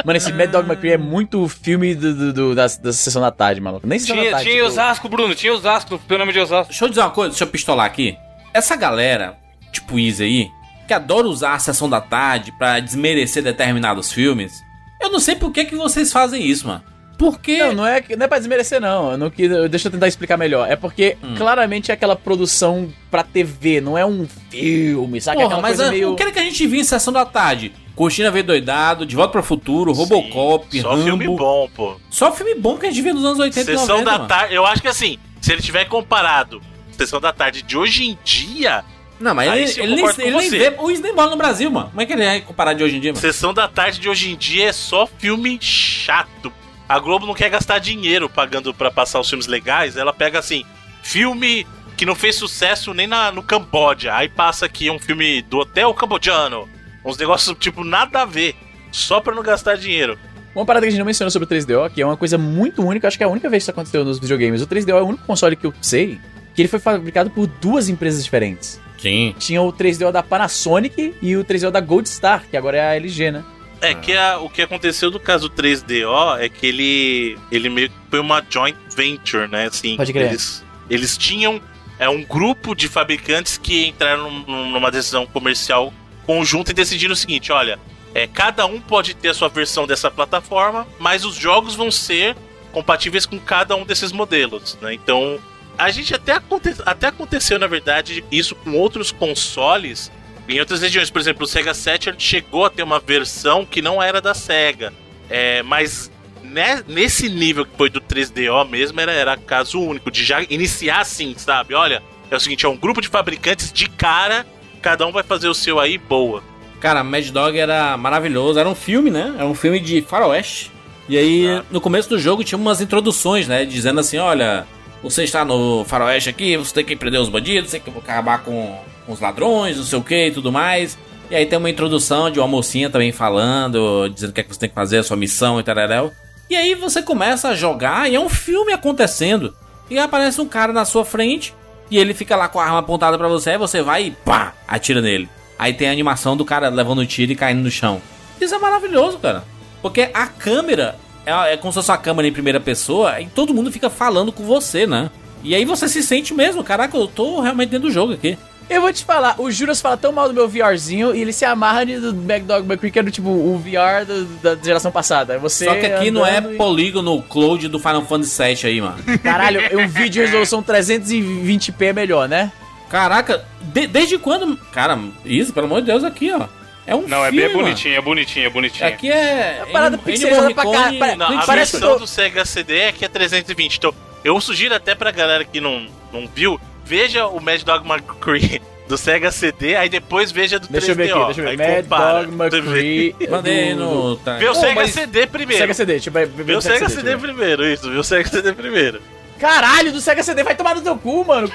Mano, esse Mad Dog McCree é muito filme do, do- do- da, da sessão da tarde, maluco. Nem sessão da Tinha, tarde. tinha tipo, Osasco, Bruno, tinha Osasco, pelo nome de Osasco. Deixa eu dizer uma coisa, deixa eu pistolar aqui. Essa galera, tipo Isa aí, que adora usar a sessão da tarde pra desmerecer determinados filmes, eu não sei por que, que vocês fazem isso, mano. Porque. Não, não é, não é pra desmerecer, não. Eu não eu- deixa eu tentar explicar melhor. É porque Hum. claramente é aquela produção pra TV, não é um filme, sabe? Porra, aquela mas coisa a- meio. o que era que a gente viu em sessão da tarde? Coxina veio doidado, De Volta para o Futuro, Robocop, Só Rambo. filme bom, pô. Só filme bom que a gente viu nos anos 80 e Sessão 90, da tarde, eu acho que assim, se ele tiver comparado Sessão da tarde de hoje em dia, Não, mas Aí ele, ele, nem, ele nem vê o no Brasil, mano. Como é que ele é comparado de hoje em dia, mano? Sessão da tarde de hoje em dia é só filme chato. A Globo não quer gastar dinheiro pagando pra passar os filmes legais. Ela pega assim, filme que não fez sucesso nem na, no Camboja. Aí passa aqui um filme do Hotel Cambodiano. Uns negócios tipo nada a ver. Só pra não gastar dinheiro. Uma parada que a gente não mencionou sobre o 3DO, que é uma coisa muito única, acho que é a única vez que isso aconteceu nos videogames. O 3DO é o único console que eu sei que ele foi fabricado por duas empresas diferentes. Sim. Tinha o 3DO da Panasonic e o 3DO da Gold Star, que agora é a LG, né? É que a- o que aconteceu do caso 3DO é que ele, ele meio que foi uma joint venture, né? Assim, Pode crer. Eles, eles tinham é, um grupo de fabricantes que entraram num- numa decisão comercial conjunta e decidiram o seguinte: olha, é, cada um pode ter a sua versão dessa plataforma, mas os jogos vão ser compatíveis com cada um desses modelos, né? Então, a gente até, aconte até aconteceu, na verdade, isso com outros consoles em outras regiões. Por exemplo, o Sega Saturn chegou a ter uma versão que não era da Sega, é, mas né, nesse nível que foi do 3DO mesmo, era, era caso único, de já iniciar assim, sabe? Olha, é o seguinte, é um grupo de fabricantes de cara, cada um vai fazer o seu aí, boa. Cara, Mad Dog era maravilhoso. Era um filme, né? Era um filme de faroeste. E aí, no começo do jogo, tinha umas introduções, né? Dizendo assim: olha, você está no faroeste aqui, você tem que prender os bandidos, tem que acabar com, com os ladrões, não sei o que e tudo mais. E aí tem uma introdução de uma mocinha também falando, dizendo o que, é que você tem que fazer, a sua missão e tal. E aí você começa a jogar e é um filme acontecendo. E aparece um cara na sua frente e ele fica lá com a arma apontada para você, aí você vai e pá, atira nele. Aí tem a animação do cara levando o tiro e caindo no chão. Isso é maravilhoso, cara. Porque a câmera é, é como se fosse uma câmera em primeira pessoa e todo mundo fica falando com você, né? E aí você se sente mesmo, caraca, eu tô realmente dentro do jogo aqui. Eu vou te falar, o Juras fala tão mal do meu VRzinho e ele se amarra do Back Dog McCree, que era tipo o VR do, da geração passada. Você Só que aqui não é e- polígono cloud do Final Fantasy VII aí, mano. Caralho, um vídeo de resolução 320p é melhor, né? Caraca, de- desde quando. Cara, isso, pelo amor de Deus, aqui, ó. É um Não, é filme, bem mano. bonitinho, é bonitinho, é bonitinho. Aqui é. A parada Ennio pra cá, pare- Não, a Parece versão eu tô- do Sega CD é que é 320. Então, eu sugiro até pra galera que não, não viu, veja o Mad Dog McCree do Sega CD, aí depois veja do Deixa eu 3DO. ver aqui, deixa eu ver. Aí Mad compara. Dog McCree. Mandei no. Tá. Vê o Sega CD primeiro. Sega CD, deixa eu ver. Vê o Sega CD deixa eu primeiro, isso. Vê o Sega CD primeiro. Caralho, do Sega CD vai tomar no teu cu, mano.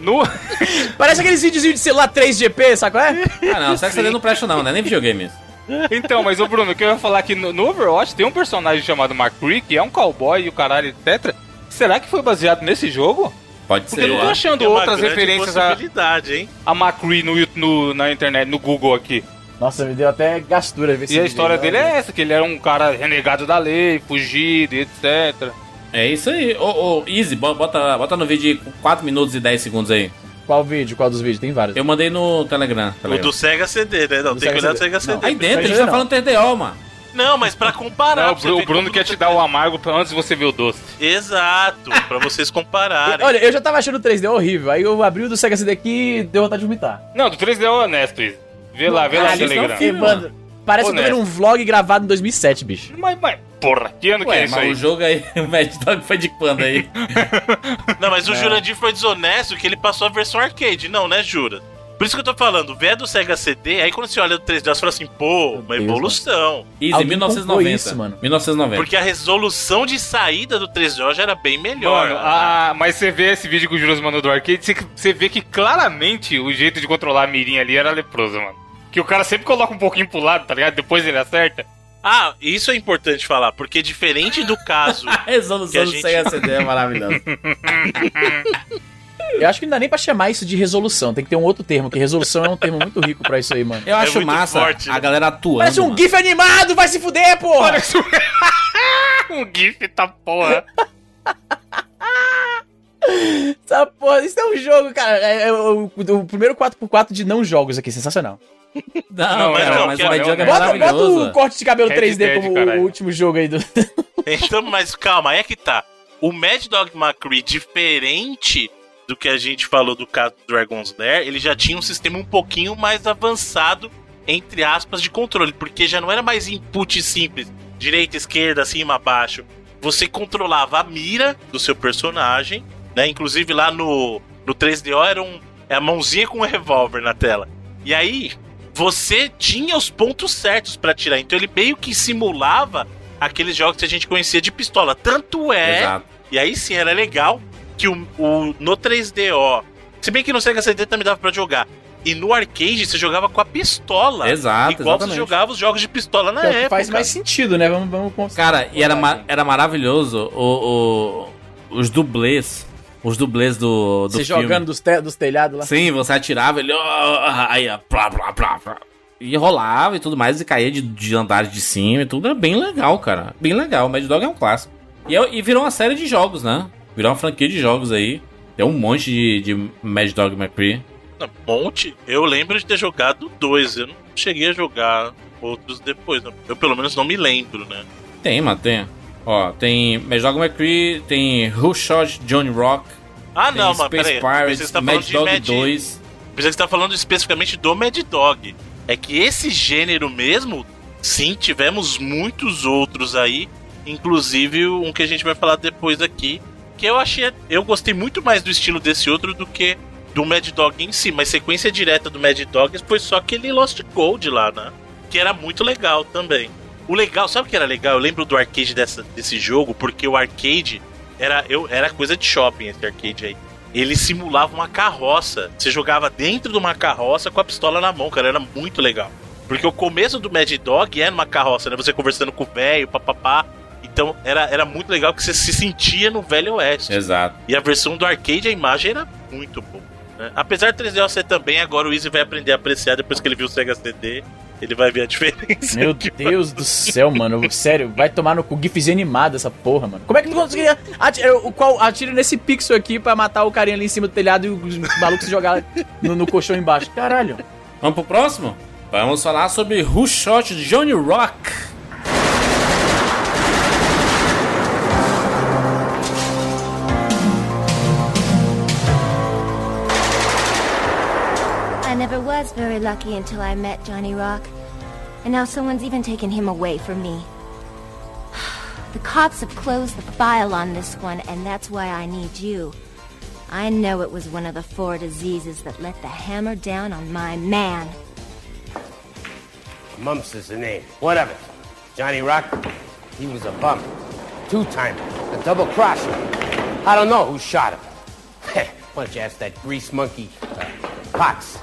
No... Parece aqueles videozinhos de celular 3GP, sabe qual é? Ah, não, Sex CD não presta, não, né? Nem videogame isso. Então, mas o Bruno, o que eu ia falar aqui no, no Overwatch tem um personagem chamado McCree, que é um cowboy e o caralho, etc. Será que foi baseado nesse jogo? Pode Porque ser. eu não tô achando uma outras referências a, possibilidade, hein? a McCree no, no- na internet, no Google aqui. Nossa, me deu até gastura ver E a história dele é essa, que ele era um cara renegado da lei, fugido, e etc. É isso aí. Ô, ô, Easy, bo- bota, bota no vídeo 4 minutos e 10 segundos aí. Qual vídeo? Qual dos vídeos? Tem vários. Eu mandei no Telegram. O Telegram. do Sega CD, né? Não, Do tem que olhar do CD. Sega CD. Não. Aí dentro, Não, ele tá não. falando 3DO, mano. Não, mas pra comparar. Não, o pra o Bruno quer te dar o amargo pra antes de você ver o doce. Exato, pra vocês compararem. Olha, eu já tava achando o 3D horrível. Aí eu abri o do Sega CD aqui e deu vontade de vomitar. Não, do 3D é honesto. Vê lá, vê lá no não é Telegram. mano, parece que eu tô vendo um vlog gravado em 2007, bicho. Mas, mas, porra, que ano que Ué, é isso mas aí? o jogo aí, o Mad Dog foi de quando aí? Não, mas o Jurandir foi desonesto que ele passou a versão arcade. Não, né, Jura? Por isso que eu tô falando, vê do Sega CD, aí quando você olha do 3D, você fala assim, pô, uma Deus, evolução. Easy, Alguém 1990. comprou isso, mano. 1990. Porque a resolução de saída do 3DO já era bem melhor. Mano, ah, mas você vê esse vídeo que o Juras mandou do arcade, você, você vê que claramente o jeito de controlar a mirinha ali era leproso, mano. Que o cara sempre coloca um pouquinho pro lado, tá ligado? Depois ele acerta. Ah, isso é importante falar, porque diferente do caso. A resolução do gente- CD é maravilhosa. Eu acho que não dá nem pra chamar isso de resolução. Tem que ter um outro termo, que resolução é um termo muito rico pra isso aí, mano. Eu acho muito massa forte, a né? galera atuando. Parece um mano. GIF animado, vai se fuder, porra! Parece um... um gif, tá porra. Essa porra, isso é um jogo, cara. É, é o, o primeiro 4x4 de não jogos aqui, sensacional. Não, Não, cara, não, mas o é- Mad Dog é Bota- Bota, bota o corte de cabelo Red 3D Dead, como caralho. o último jogo aí do. Então, mas calma, aí é que tá. O Mad Dog McCree, diferente do que a gente falou do caso do Dragon's Lair, ele já tinha um sistema um pouquinho mais avançado, entre aspas, de controle, porque já não era mais input simples, direita, esquerda, cima, baixo. Você controlava a mira do seu personagem, né? Inclusive lá no, no 3DO era um, é a mãozinha com um revólver na tela. E aí, você tinha os pontos certos pra atirar. Então ele meio que simulava aqueles jogos que a gente conhecia de pistola. Tanto é, Exato. e aí sim era legal, que o, o- no 3DO, se bem que no Sega CD também dava pra jogar. E no arcade você jogava com a pistola. Exato, Igual exatamente. você jogava os jogos de pistola na Que é época. faz mais sentido, né? Vamos, vamos Cara, e era, ma- concordar, era maravilhoso o, o- os dublês. Os dublês do, do Você filme. jogando dos, te- dos telhados lá. Sim, você atirava, ele. ó, aí, ó, plá, plá, plá, plá. E rolava e tudo mais, e caía de, de andares de cima e tudo. Era bem legal, cara. Bem legal. Mad Dog é um clássico. E, é- e virou uma série de jogos, né? Virou uma franquia de jogos aí. Tem um monte de, de Mad Dog McCree. Não, monte. Eu lembro de ter jogado dois. Eu não cheguei a jogar outros depois. não. Eu pelo menos não me lembro, né? Tem, mano, tem. Ó, tem Mad Dog McCree, tem Who Shot Johnny Rock, Ah, tem não, mas Space peraí. Pirates, Você tá Mad Dog Mad 2. Pensei que você tá falando especificamente do Mad Dog. É que esse gênero mesmo, sim, tivemos muitos outros aí. Inclusive um que a gente vai falar depois aqui. Que eu achei. Eu gostei muito mais do estilo desse outro do que do Mad Dog em si. Mas sequência direta do Mad Dog foi só aquele Lost Gold lá, né? Que era muito legal também. O legal, sabe o que era legal? Eu lembro do arcade dessa, desse jogo, porque o arcade era, eu, era coisa de shopping esse arcade aí. Ele simulava uma carroça. Você jogava dentro de uma carroça com a pistola na mão, cara. Era muito legal. Porque o começo do Mad Dog é numa carroça, né? Você conversando com o velho, papapá. Então era, era muito legal que você se sentia no Velho Oeste. Exato. E a versão do arcade, a imagem era muito boa. né? Apesar do 3D ser também, agora o Easy vai aprender a apreciar depois que ele viu o Sega CD. Ele vai ver a diferença. Meu Deus do céu, mano. Sério, vai tomar no cu gifzinho animado essa porra, mano. Como é que tu conseguiria atirar, o qual atira nesse pixel aqui pra matar o carinha ali em cima do telhado e os malucos se jogar no, no colchão embaixo? Caralho. Vamos pro próximo? Vamos falar sobre Who Shot Johnny Rock. Was very lucky until I met Johnny Rock. And now someone's even taken him away from me. The cops have closed the file on this one, and that's why I need you. I know it was one of the four diseases that let the hammer down on my man. Mumps is the name. What of it? Johnny Rock, he was a bum. Two-timer, a double crosser. I don't know who shot him. Why don't you ask that grease monkey, uh, Potts?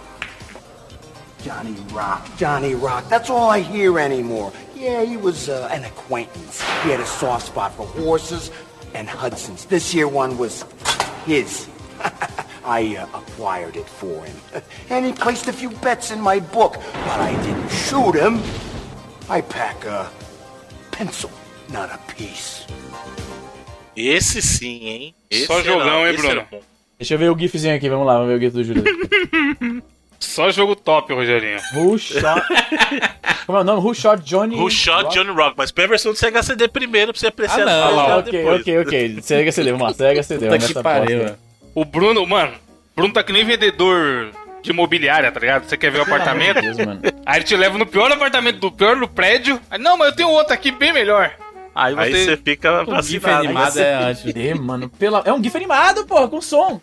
Johnny Rock, Johnny Rock. That's all I hear anymore. Yeah, he was uh, an acquaintance. He had a soft spot for horses and Hudsons. This here one was his. I uh, acquired it for him. And he placed a few bets in my book. But I didn't shoot him. I pack a pencil, not a piece. Esse sim, hein? Esse Só era- jogão, hein, Bruno? Deixa eu ver o gifzinho aqui, vamos lá, vamos ver o gif do Júlio. Só jogo top, Rogerinho. Who shot... Como é o nome? Who shot Johnny Who Shot Rock? Johnny Rock, mas põe a versão do Sega CD primeiro pra você apreciar Ah, não. Ah, coisas ok, depois. ok, ok. Sega CD, vamos lá, Sega CD. Puta vamos que nessa pariu. O Bruno, mano, Bruno tá que nem vendedor de imobiliária, tá ligado? Você quer ver o apartamento? Meu Deus, mano. Aí ele te leva no pior apartamento do pior do prédio. Aí, não, mas eu tenho outro aqui bem melhor. Aí Aí você. você fica O GIF animado é. Cadê, mano? Pela... É um gif animado, porra, com som.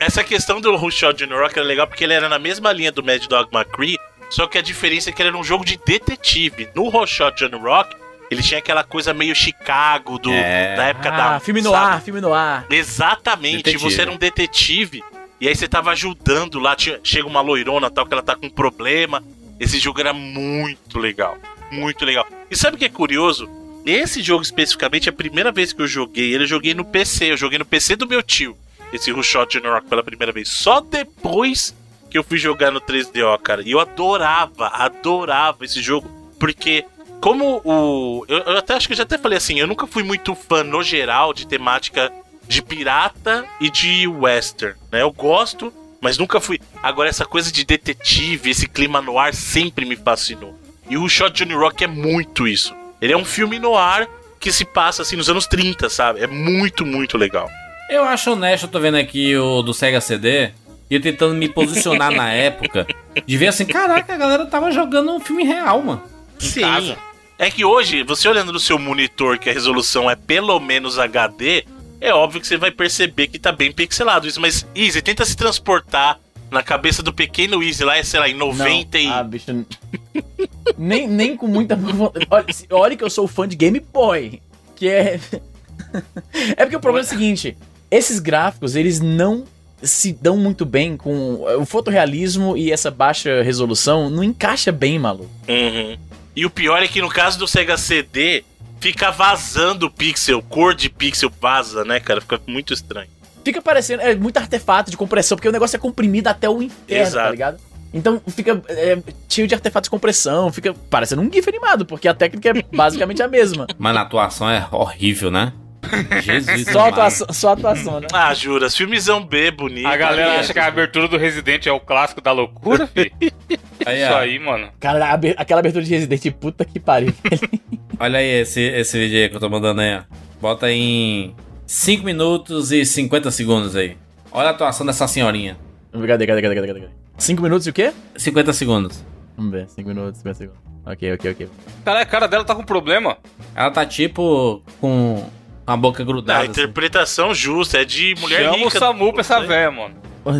Essa questão do Who Shot Johnny Rock era legal porque ele era na mesma linha do Mad Dog McCree, só que a diferença é que ele era um jogo de detetive. No Who Shot Johnny Rock, ele tinha aquela coisa meio Chicago do, É. da época da. Ah, filme no ar, filme no ar. Exatamente, Detetive. você era um detetive e aí você tava ajudando lá, tinha- chega uma loirona tal que ela tá com um problema. Esse jogo era muito legal, muito legal. E sabe o que é curioso? Esse jogo especificamente, a primeira vez que eu joguei, ele eu joguei no PC, eu joguei no PC do meu tio. Esse Who Shot Johnny Rock pela primeira vez. Só depois que eu fui jogar no 3DO, cara. E eu adorava, adorava esse jogo, porque como o. Eu, eu até acho que eu já até falei assim, eu nunca fui muito fã, no geral, de temática de pirata e de western, né? Eu gosto, mas nunca fui. Agora, essa coisa de detetive, esse clima no ar sempre me fascinou. E o Shot Johnny Rock é muito isso. Ele é um filme no ar que se passa assim nos anos 30, sabe? É muito, muito legal. Eu acho honesto, eu tô vendo aqui o do Sega CD e eu tentando me posicionar na época de ver assim, caraca, a galera tava jogando um filme real, mano. Sim. casa. É que hoje, você olhando no seu monitor que a resolução é pelo menos HD, é óbvio que você vai perceber que tá bem pixelado isso. Mas, Easy, tenta se transportar na cabeça do pequeno Easy lá, sei lá, em 90 e... Não. Ah, bicho. nem, nem com muita. vontade. Olha, olha que eu sou fã de Game Boy. Que é. é porque o problema é o seguinte: esses gráficos, eles não se dão muito bem com o fotorrealismo e essa baixa resolução. Não encaixa bem, maluco. Uhum. E o pior é que no caso do Sega CD, fica vazando pixel, cor de pixel vaza, né, cara? Fica muito estranho. Fica parecendo. É muito artefato de compressão, porque o negócio é comprimido até o inferno, Exato. tá ligado? Então fica é, cheio de artefatos de compressão, fica parecendo um GIF animado, porque a técnica é basicamente a mesma. Mas a atuação é horrível, né? Jesus. Só atuação, só atuação, né? Ah, jura, filmezão B, bonito. A galera aí, acha que a abertura do Resident é o clássico da loucura, fi. Aí, Isso ó. aí, mano. Cara, aquela abertura de Resident, puta que pariu. Olha aí esse, esse vídeo aí que eu tô mandando aí, ó. Bota em 5 minutos e 50 segundos aí. Olha a atuação dessa senhorinha. cadê, cadê, cadê, cadê, cadê? 5 minutos e o quê? 50 segundos. Vamos ver, 5 minutos, 50 segundos. Ok, ok, ok. Cara, a cara dela tá com problema. Ela tá tipo com a boca A grudada. assim. interpretação justa, é de mulher Chama o rica. Samu pra essa véia, mano.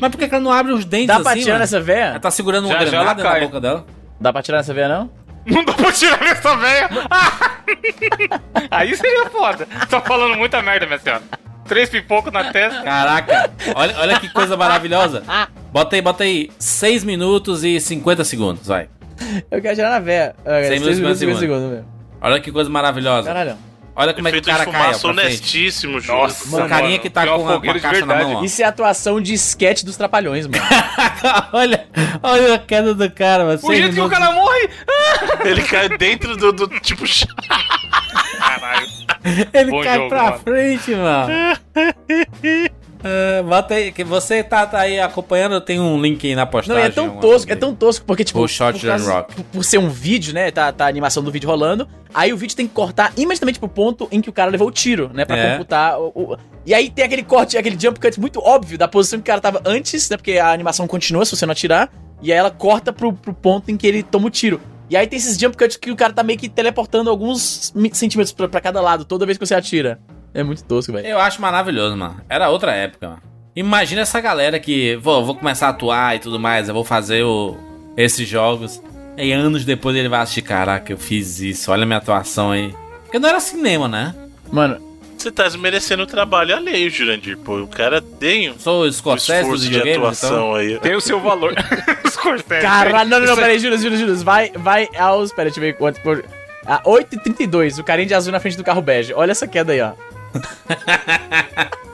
Mas por que ela não abre os dentes Dá pra assim, tirar mano? nessa véia? Ela tá segurando uma Já, já granada na cai. boca dela. Dá pra tirar nessa véia, não? Não dá pra tirar essa véia. Aí seria foda. Tá falando muita merda, minha senhora. Três pipocos na testa. Caraca, olha, olha que coisa maravilhosa. Bota aí, bota aí 6 minutos e 50 segundos, vai. Eu quero tirar na véia. 6 6 minutos e minutos 50 e 50 segundos. segundos, velho. Olha que coisa maravilhosa. Caralho. Olha como é que o Efeito cara cai, ó, honestíssimo, juro. Nossa, Mano, o carinha mano, que tá uma com a, com a fogueira de caixa na verdade. mão, ó. Isso é atuação de sketch dos trapalhões, mano. olha, olha a queda do cara, mano. O jeito que o cara morre. Ele cai dentro do, do tipo. Caralho. Ele Bom cai jogo, pra mano. frente, mano. Ah, bota aí, que você tá, tá aí acompanhando, tem um link aí na Não, postagem. e é tão tosco, é tão tosco, porque, tipo, O Shot por, causa- Rock. por- por ser um vídeo, né? Tá, tá a animação do vídeo rolando. Aí o vídeo tem que cortar imediatamente pro ponto em que o cara levou o tiro, né? Pra É. computar o, o- E aí tem aquele corte, aquele jump cut muito óbvio da posição que o cara tava antes, né? Porque a animação continua se você não atirar. E aí ela corta pro, pro ponto em que ele toma o tiro. E aí tem esses jump cuts que o cara tá meio que teleportando alguns centímetros pra, pra cada lado, toda vez que você atira. É muito tosco, velho. Eu acho maravilhoso, mano. Era outra época, mano. Imagina essa galera que, vou, vou começar a atuar e tudo mais, eu vou fazer o, esses jogos. E anos depois ele vai assistir, caraca, eu fiz isso, olha a minha atuação aí. Porque não era cinema, né? Mano, Você tá desmerecendo o trabalho alheio, Jurandir. Pô, o cara tem um Sou o Scorsese esforço de videogames, atuação então. aí. Tem o seu valor. Scorsese. Caralho, não, não, não, é- peraí, juro, juro, juro. Vai, vai aos. Peraí, deixa eu ver quanto. Por... A 8h32, o carinha de azul na frente do carro bege. Olha essa queda aí, ó.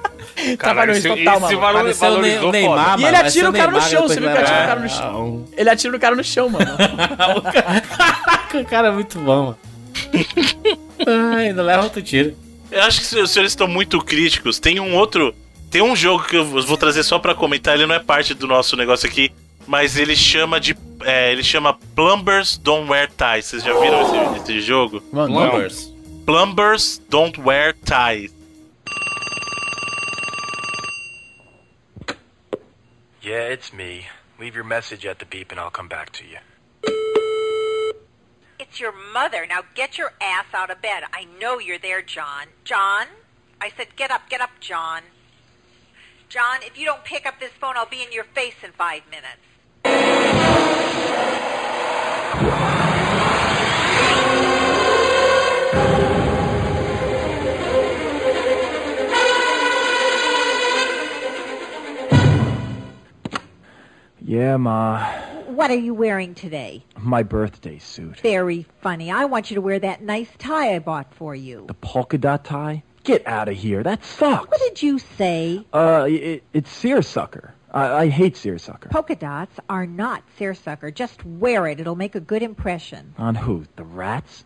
Caralho, esse, total, esse mano. valor, Pareceu o valorizou Ney- Neymar. E ele mano, atira o pareceu cara no chão, você viu que atira o cara no chão? Ele atira o cara no chão, mano. Caraca, o cara é muito bom, mano. Ai, não leva outro tiro. Eu acho que os senhores estão muito críticos. Tem um outro. Tem um jogo que eu vou trazer só pra comentar. Ele não é parte do nosso negócio aqui. Mas ele chama de. é, ele chama Plumbers Don't Wear Ties. Vocês já viram esse, esse jogo? Mano, Plumbers. Plumbers Don't Wear Ties. Yeah, it's me. Leave your message at the beep and I'll come back to you. It's your mother. Now get your ass out of bed. I know you're there, John. John? I said, get up, get up, John. John, if you don't pick up this phone, I'll be in your face in five minutes. Yeah, Ma. What are you wearing today? My birthday suit. Very funny. I want you to wear that nice tie I bought for you. The polka dot tie? Get out of here. That sucks. What did you say? Uh, it, it's seersucker. I, I hate seersucker. Polka dots are not seersucker. Just wear it. It'll make a good impression. On who? The rats?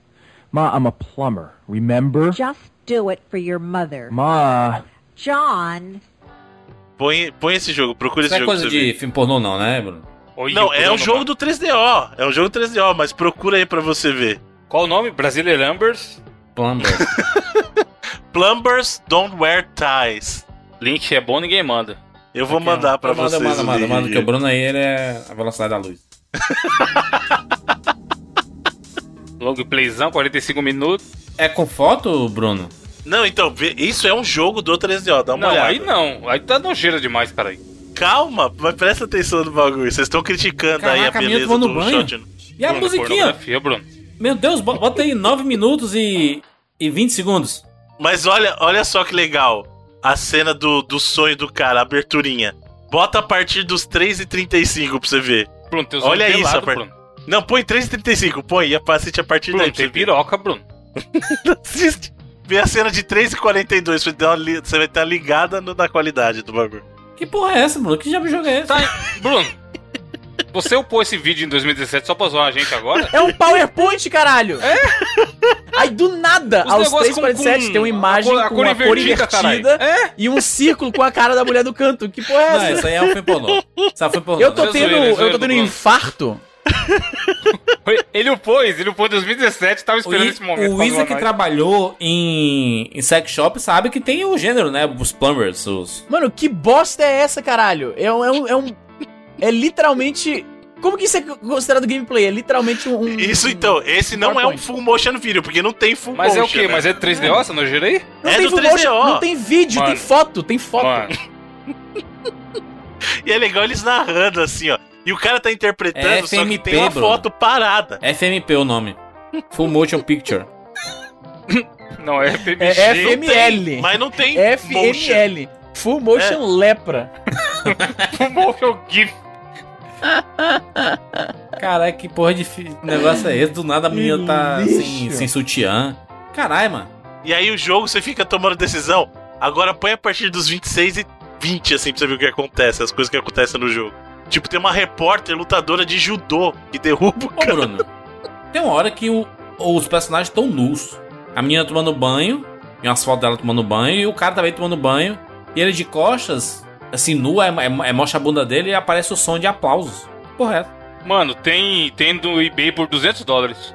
Ma, I'm a plumber. Remember? Just do it for your mother. Ma. John, Põe, põe esse jogo, procura Isso esse é jogo. coisa pra você de ver. filme pornô não, né, Bruno? Oi, Não, é Bruno, um jogo do 3DO. É um jogo 3DO, mas procura aí pra você ver. Qual o nome? Brasília Numbers. Plumbers. Plumbers Don't Wear Ties. Link é bom, ninguém manda. Eu vou mandar pra manda, vocês. Manda, manda, manda, que o Bruno aí ele é a velocidade da luz. Long playzão, 45 minutos. É com foto, Bruno? Não, então, isso é um jogo do 3DO, dá uma Não, olhada. aí não. Aí tá nojeira demais, cara. aí. Calma, mas presta atenção no bagulho. Vocês estão criticando aí a Caraca, a minha beleza do no banho. shot. E a Bruno, musiquinha? Bruno. Meu Deus, bo- bota aí 9 minutos e, e 20 segundos. Mas olha, olha só que legal. A cena do, do sonho do cara, a aberturinha. Bota a partir dos 3h35 pra você ver. Bruno, tem os Olha olhos isso, a par- Bruno. Não, põe 3h35, põe e assiste a partir Bruno, daí. pra tem piroca, Bruno. Assiste. Vê a cena de 3h42, você, li- você vai estar ligada no- na qualidade do bagulho. Que porra é essa, Bruno? Que diabo de jogo é esse? Tá, Bruno. Você upou esse vídeo em 2017 só pra zoar a gente agora? É um PowerPoint, caralho! É? Aí do nada, Os aos negócios com- 3,47 com tem uma imagem a cor- a com cor uma cor invertida, caralho. invertida e um círculo com a cara da mulher do canto. Que porra é essa? Não, isso aí é um filme pornô. Isso é um filme pornô. Eu tô é tendo, zoeira, é eu zoeira tô do tendo Bruno. infarto. Ele o pôs, ele o pôs em 2017, tava esperando I- esse momento. o Isa que nós. trabalhou em, em sex shop sabe que tem o gênero, né? Os plumbers, os... Mano, que bosta é essa, caralho? É um. É, um, é, um- é literalmente. Como que isso é considerado gameplay? É literalmente um. Isso então, esse não é um full motion video, porque não tem full Mas motion. é o quê? né? Mas é 3DO, você não girei? Não é tem do full 3DO. motion, não tem vídeo, tem Mano. foto, tem foto. E é legal eles narrando assim, ó. E o cara tá interpretando, É só que FMP, tem uma Bruno. foto parada. FMP o nome. Full Motion Picture. não, é FMG. É Não tem, FML. mas não tem motion. FML. Full Motion Lepra. Motion GIF. Caralho, que porra de fi- negócio é esse? Do nada a menina tá sem, sem sutiã. Caralho, mano. E aí o jogo você fica tomando decisão. Agora põe a partir dos 26 e 20, assim, pra você ver o que acontece, as coisas que acontecem no jogo. Tipo, tem uma repórter lutadora de judô que derruba o Ô, cara. Bruno. Tem uma hora que o- os personagens estão nus. A menina tomando banho, e umas fotos dela tomando banho, e o cara também tomando banho. E ele de costas, assim, nu, é, é, é- mostra a bunda dele e aparece o som de aplausos. Correto. Mano, tem, tem do eBay por 200 dólares.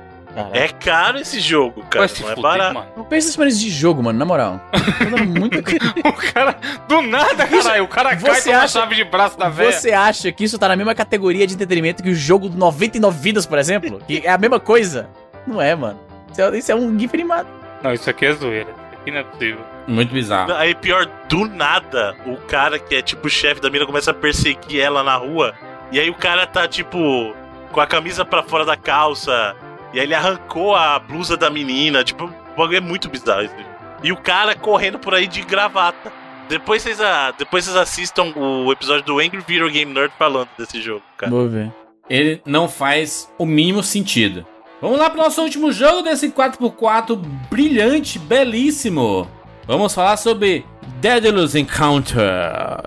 É caro esse jogo, cara. Vai se não é fuder, barato. mano. Não pensa nesse maneira de jogo, mano, na moral. Tá dando muito. O cara, do nada, caralho, o cara cai Você com a acha- chave de braço da velha. Você acha que isso tá na mesma categoria de entretenimento que o jogo 99 vidas, por exemplo? Que é a mesma coisa? Não é, mano. Isso é, isso é um GIF animado. Não, isso aqui é zoeira. Isso aqui não é possível. Muito bizarro. Aí pior, do nada, o cara que é tipo o chefe da mina começa a perseguir ela na rua. E aí o cara tá tipo com a camisa pra fora da calça. E aí ele arrancou a blusa da menina. Tipo, o bagulho é muito bizarro isso. E o cara correndo por aí de gravata. Depois vocês, ah, depois vocês assistam o episódio do Angry Video Game Nerd falando desse jogo, cara. Vou ver. Ele não faz o mínimo sentido. Vamos lá pro nosso último jogo desse 4x4 brilhante, belíssimo. Vamos falar sobre Daedalus Encounter.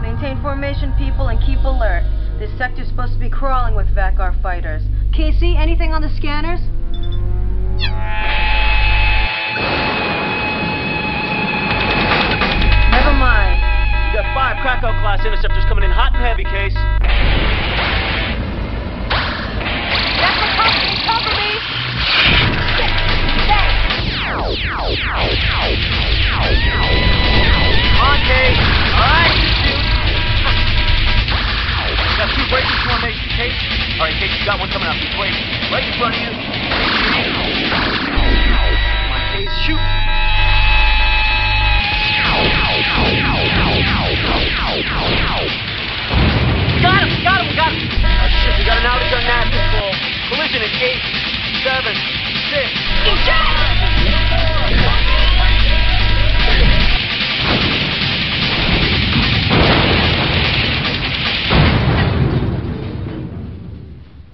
Maintain formation, people, and keep alert. This sector's supposed to be crawling with Vakar fighters. Can you see anything on the scanners? Never mind. You got five Krakow class interceptors coming in hot and heavy, Case. That's the company! Cover me! Come on, Case. All right, got two breaking formation, Case. All right, Case, you got one coming up this way. Right in front of you. On, Case, shoot. Got him! Got him! Got him! Oh, shit, we got an outage on nav control. Collision in eight, seven, six.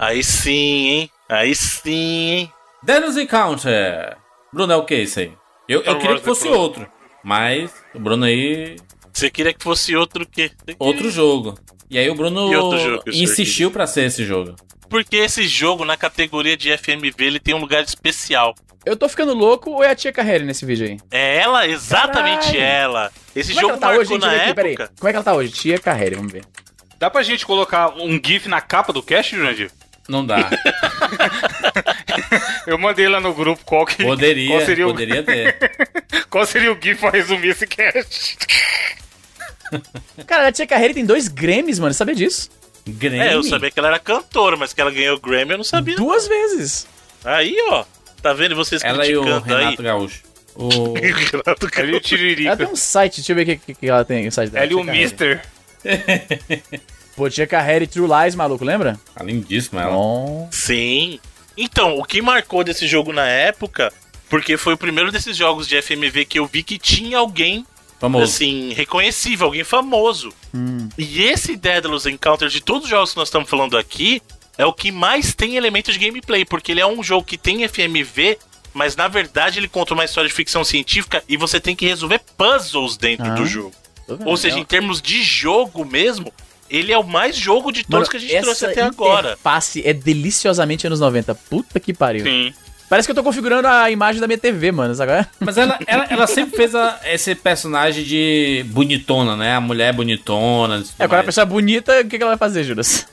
Aí sim, hein? Aí sim, hein? Daedalus Encounter. Bruno, é o que isso aí? Eu, eu queria que fosse Clone. outro. Mas o Bruno aí. Você queria que fosse outro quê? Outro jogo. E aí o Bruno outro jogo insistiu pra ser esse jogo. Porque esse jogo, na categoria de FMV, ele tem um lugar especial. Eu tô ficando louco ou é a tia Carreira nesse vídeo aí? É ela, exatamente Caralho. ela. Esse Como é que jogo ela tá marcou hoje, na aqui, peraí. época. Como é que ela tá hoje? Tia Carreira, vamos ver. Dá pra gente colocar um GIF na capa do cast, Jurandir? Não dá. Eu mandei lá no grupo qual que Poderia, qual seria o- poderia ter. qual seria o GIF pra resumir esse cast? Cara, a tia Carreira tem dois Grammys, mano. Sabia disso? Grammy? É, eu sabia que ela era cantora, mas que ela ganhou o Grammy eu não sabia. Duas vezes. Aí, ó. Tá vendo vocês Ela e o criticando aí? Renato Gaúcho. O... Renato Ela e o Tiririca. Ela tem um site, deixa eu ver o que, que, que ela tem. O site dela. Ela e o. Mister. Pô, tia Carreira e True Lies, maluco, lembra? Tá lindíssima ela. Bom. Sim. Então, o que marcou desse jogo na época, porque foi o primeiro desses jogos de FMV que eu vi que tinha alguém, Famoso. assim, reconhecível, alguém famoso. Hum. E esse Daedalus Encounter, de todos os jogos que nós estamos falando aqui, é o que mais tem elementos de gameplay, porque ele é um jogo que tem FMV, mas na verdade ele conta uma história de ficção científica e você tem que resolver puzzles dentro Ah. do jogo. Ou seja, em termos de jogo mesmo, ele é o mais jogo de todos Mano, que a gente essa trouxe até agora. interface é deliciosamente anos 90. Puta que pariu. Sim. Parece que eu tô configurando a imagem da minha TV, mano. É? Mas ela, ela, ela sempre fez a- esse personagem de bonitona, né? A mulher bonitona. tudo É, quando a pessoa é bonita, o que, que ela vai fazer, Juras?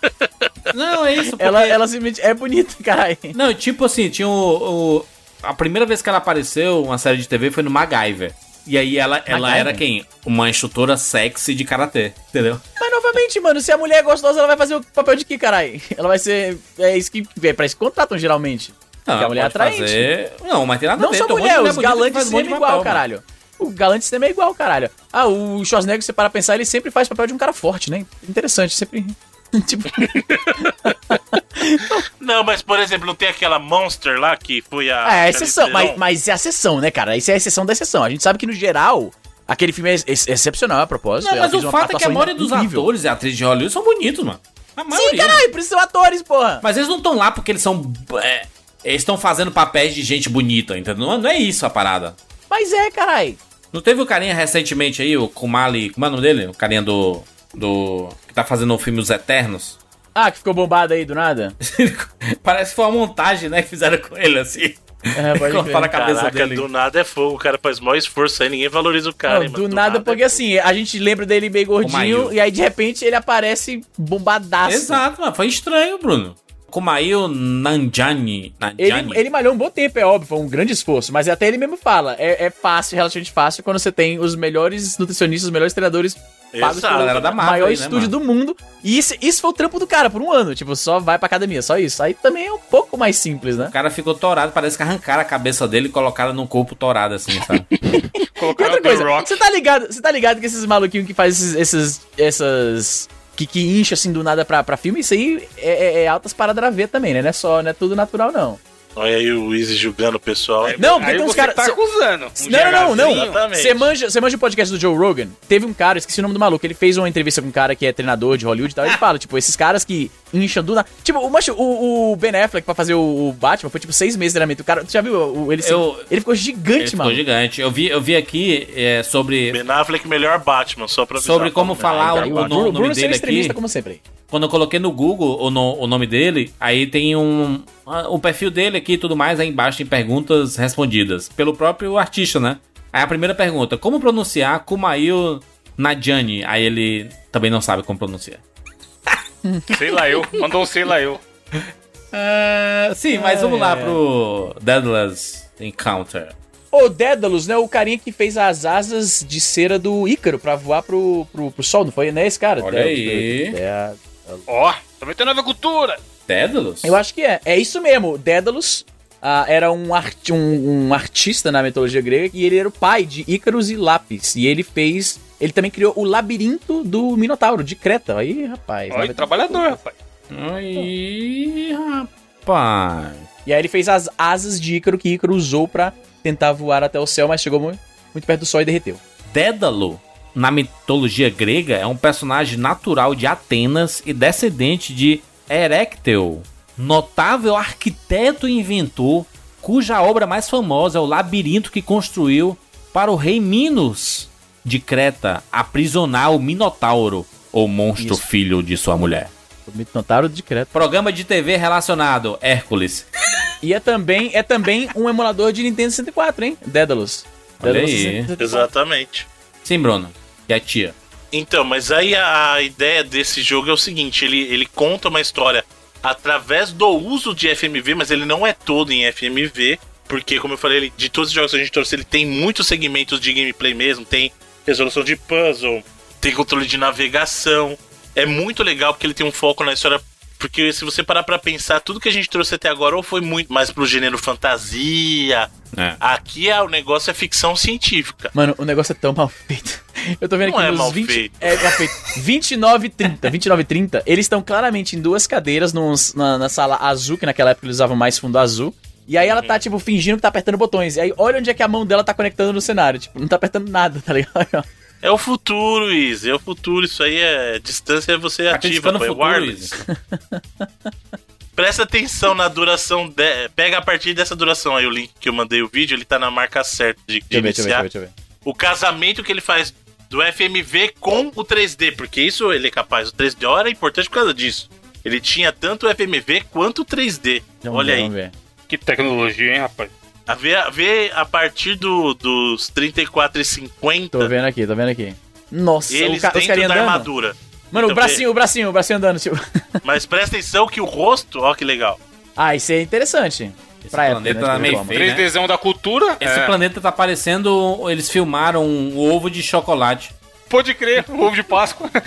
Não, é isso. Porque... Ela, ela simplesmente é bonita, caralho. Não, tipo assim, tinha o, o- A primeira vez que ela apareceu, uma série de TV, foi no MacGyver. E aí ela, ela MacGyver? era quem? Uma instrutora sexy de karatê, entendeu? Mas novamente, mano, se a mulher é gostosa, ela vai fazer o papel de que, caralho? Ela vai ser. É isso que. É pra isso que contratam, geralmente. Não, Porque a mulher é atraente. fazer- Não, mas tem nada a Não ver. só tem um monte de mulher, mulher os galantes faz um é igual, caralho. O galante cinema é igual, caralho. Ah, o Schwarzenegger, você para pensar, ele sempre faz papel de um cara forte, né? Interessante, sempre. tipo. Não, mas por exemplo, não tem aquela Monster lá que foi a. É, a exceção, Charlize mas, mas é a exceção, né, cara? Isso é a exceção da exceção. A gente sabe que no geral, aquele filme é ex- excepcional a propósito. Não, ela mas o fato é que a maioria dos incrível. atores e atrizes de Hollywood são bonitos, mano. A maioria. Sim, caralho, por isso são atores, porra. Mas eles não estão lá porque eles são. é, eles estão fazendo papéis de gente bonita, entendeu? Não, não é isso a parada. Mas é, caralho. Não teve o carinha recentemente aí, o Kumali. Como é o nome dele? O carinha do. Do. Que tá fazendo o filme Os Eternos. Ah, que ficou bombado aí do nada? Parece que foi uma montagem, né? Que fizeram com ele assim. É, pode Cortaram a cabeça Caraca, dele. do nada é fogo. O cara faz maior esforço aí, ninguém valoriza o cara, Não, hein, do, mano. nada, porque assim, a gente lembra dele meio gordinho e aí de repente ele aparece bombadaço. Exato, mano. Foi estranho, Bruno. Kumail Nanjani. Ele, Nanjani. ele malhou um bom tempo, é óbvio, foi um grande esforço. Mas até ele mesmo fala, é, é fácil, relativamente fácil, quando você tem os melhores nutricionistas, os melhores treinadores pagos Exato, galera da Marvel maior aí, né, estúdio mano? do mundo. E isso, isso foi o trampo do cara por um ano. Tipo, só vai pra academia, só isso. Aí também é um pouco mais simples, né? O cara ficou torado, parece que arrancaram a cabeça dele e colocaram num corpo torado, assim, sabe? Colocaram outra coisa, Rock. você tá ligado, você tá ligado que esses maluquinhos que faz esses, esses essas que, que incha assim do nada pra, pra filme, isso aí é, é- é altas paradas a ver também, né? Não é só, não é tudo natural não. Olha aí o Easy julgando o pessoal. Não, porque Aí tem uns caras. tá cê- acusando. Um Não, não, não, não. Você manja, você manja o podcast do Joe Rogan? Teve um cara, esqueci o nome do maluco, ele fez uma entrevista com um cara que é treinador de Hollywood e tal. Ele fala, tipo, esses caras que incham do nada. Tipo, o, macho, o, o Ben Affleck pra fazer o, o Batman foi tipo seis meses de treinamento. O cara, tu já viu? O, ele, Eu- ele ficou gigante, Ele ficou mano. gigante. Eu vi, eu vi aqui é, sobre. Ben Affleck, melhor Batman, só pra avisar Sobre como falar mulher. o, o no- Bruno, nome Bruno sendo dele extremista, aqui. como sempre. Quando eu coloquei no Google o, no- o nome dele, aí tem um. O perfil dele aqui e tudo mais, aí embaixo tem perguntas respondidas pelo próprio artista, né? Aí a primeira pergunta: Como pronunciar Kumail Nadjani? Aí ele também não sabe como pronunciar. Sei lá eu. Mandou um sei lá eu. Ah, sim, mas vamos É. lá pro Deadless Encounter. O Dédalus, né? O carinha que fez as asas de cera do Ícaro pra voar pro, pro, pro sol, não foi? Não é esse cara? Olha Dédalus, aí. Ó, também tem nova cultura. Dédalus? Eu acho que é. É isso mesmo. Dédalus ah, era um, arti um, um artista na mitologia grega e ele era o pai de Ícaros e Lápis. E ele fez. Ele também criou o labirinto do Minotauro, de Creta. Aí, rapaz. Olha, trabalhador, rapaz. Aí, rapaz. E aí ele fez as asas de Ícaro que Ícaro usou pra tentar voar até o céu, mas chegou muito, muito perto do sol e derreteu. Dédalo, na mitologia grega, é um personagem natural de Atenas e descendente de Erecteu, notável arquiteto e inventor, cuja obra mais famosa é o labirinto que construiu para o rei Minos de Creta aprisionar o Minotauro, ou monstro Isso. filho de sua mulher. O Minotauro de Creta. Programa de TV relacionado, Hércules. E é também, é também um emulador de Nintendo 64, hein? Dédalus. Olha Dédalus aí. 64. Exatamente. Sim, Bruno. E a tia? Então, mas aí a, ideia desse jogo é o seguinte: ele, ele conta uma história através do uso de FMV, mas ele não é todo em FMV, porque, como eu falei, ele- de todos os jogos que a gente trouxe, ele tem muitos segmentos de gameplay mesmo: tem resolução de puzzle, tem controle de navegação. É muito legal porque ele tem um foco na história. Porque se você parar pra pensar, tudo que a gente trouxe até agora ou foi muito mais pro gênero fantasia. É. Aqui é, o negócio é ficção científica. Mano, o negócio é tão mal feito. Eu tô vendo Não aqui é nos mal 20, feito. É mal feito. 29 e 30. 29 e 30, eles estão claramente em duas cadeiras nos- na, na sala azul, que naquela época eles usavam mais fundo azul. E aí ela tá, tipo, fingindo que tá apertando botões. E aí olha onde é que a mão dela tá conectando no cenário. Tipo, não tá apertando nada, tá ligado? É o futuro, Izzy. É o futuro. Isso aí é distância, você ativa, Acreditando pô, é wireless. Presta atenção na duração. De... Pega a partir dessa duração aí o link que eu mandei o vídeo, ele tá na marca certa de, de Deixa eu ver, deixa ver, iniciar. deixa eu ver, deixa eu ver. O casamento que ele faz do FMV com o 3D, porque isso ele é capaz. O 3D era importante por causa disso. Ele tinha tanto o FMV quanto o 3D. Vamos Olha ver, aí. ver. Que tecnologia, hein, rapaz? A ver, a ver a partir do, dos 34,50, Tô vendo aqui, tô vendo aqui. Nossa, eles o ca- os da andando. armadura. Mano, o Então, bracinho, o bracinho, o bracinho andando. Tipo... Mas presta atenção que o rosto, ó que legal. Ah, isso é interessante. Pra época, planeta né, tá meio feio, forma. né? 3Dzão da cultura. Esse é. planeta tá parecendo. Eles filmaram um ovo de chocolate. Pode crer, o ovo de Páscoa.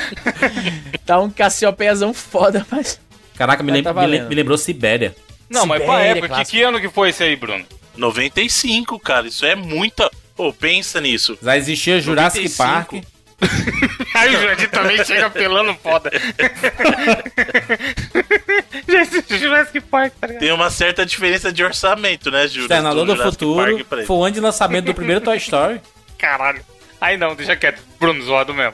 Tá um Cassiopeiazão foda, mas... Caraca, me, lem- tá me lembrou Sibéria. Não, mas pra Sibéria, época, que, clássico. que ano que foi esse aí, Bruno? 95, cara, isso é muita. Pô, pensa nisso. Já existia Jurassic 95. Park. Aí o Jurandir também chega pelando foda. Jurassic Park, tá ligado? Tem uma certa diferença de orçamento, né, Júlio? Exterminador do Jurassic Futuro. Foi o ano de lançamento do primeiro Toy Story. Caralho. Aí não, deixa quieto. Bruno, zoado mesmo.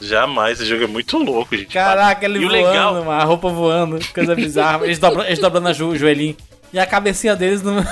Jamais, esse jogo é muito louco, gente. Caraca, ele E voando, legal- mano, a roupa voando, coisa bizarra. Eles dobrando, eles dobrando a jo- o joelhinho. E a cabecinha deles no.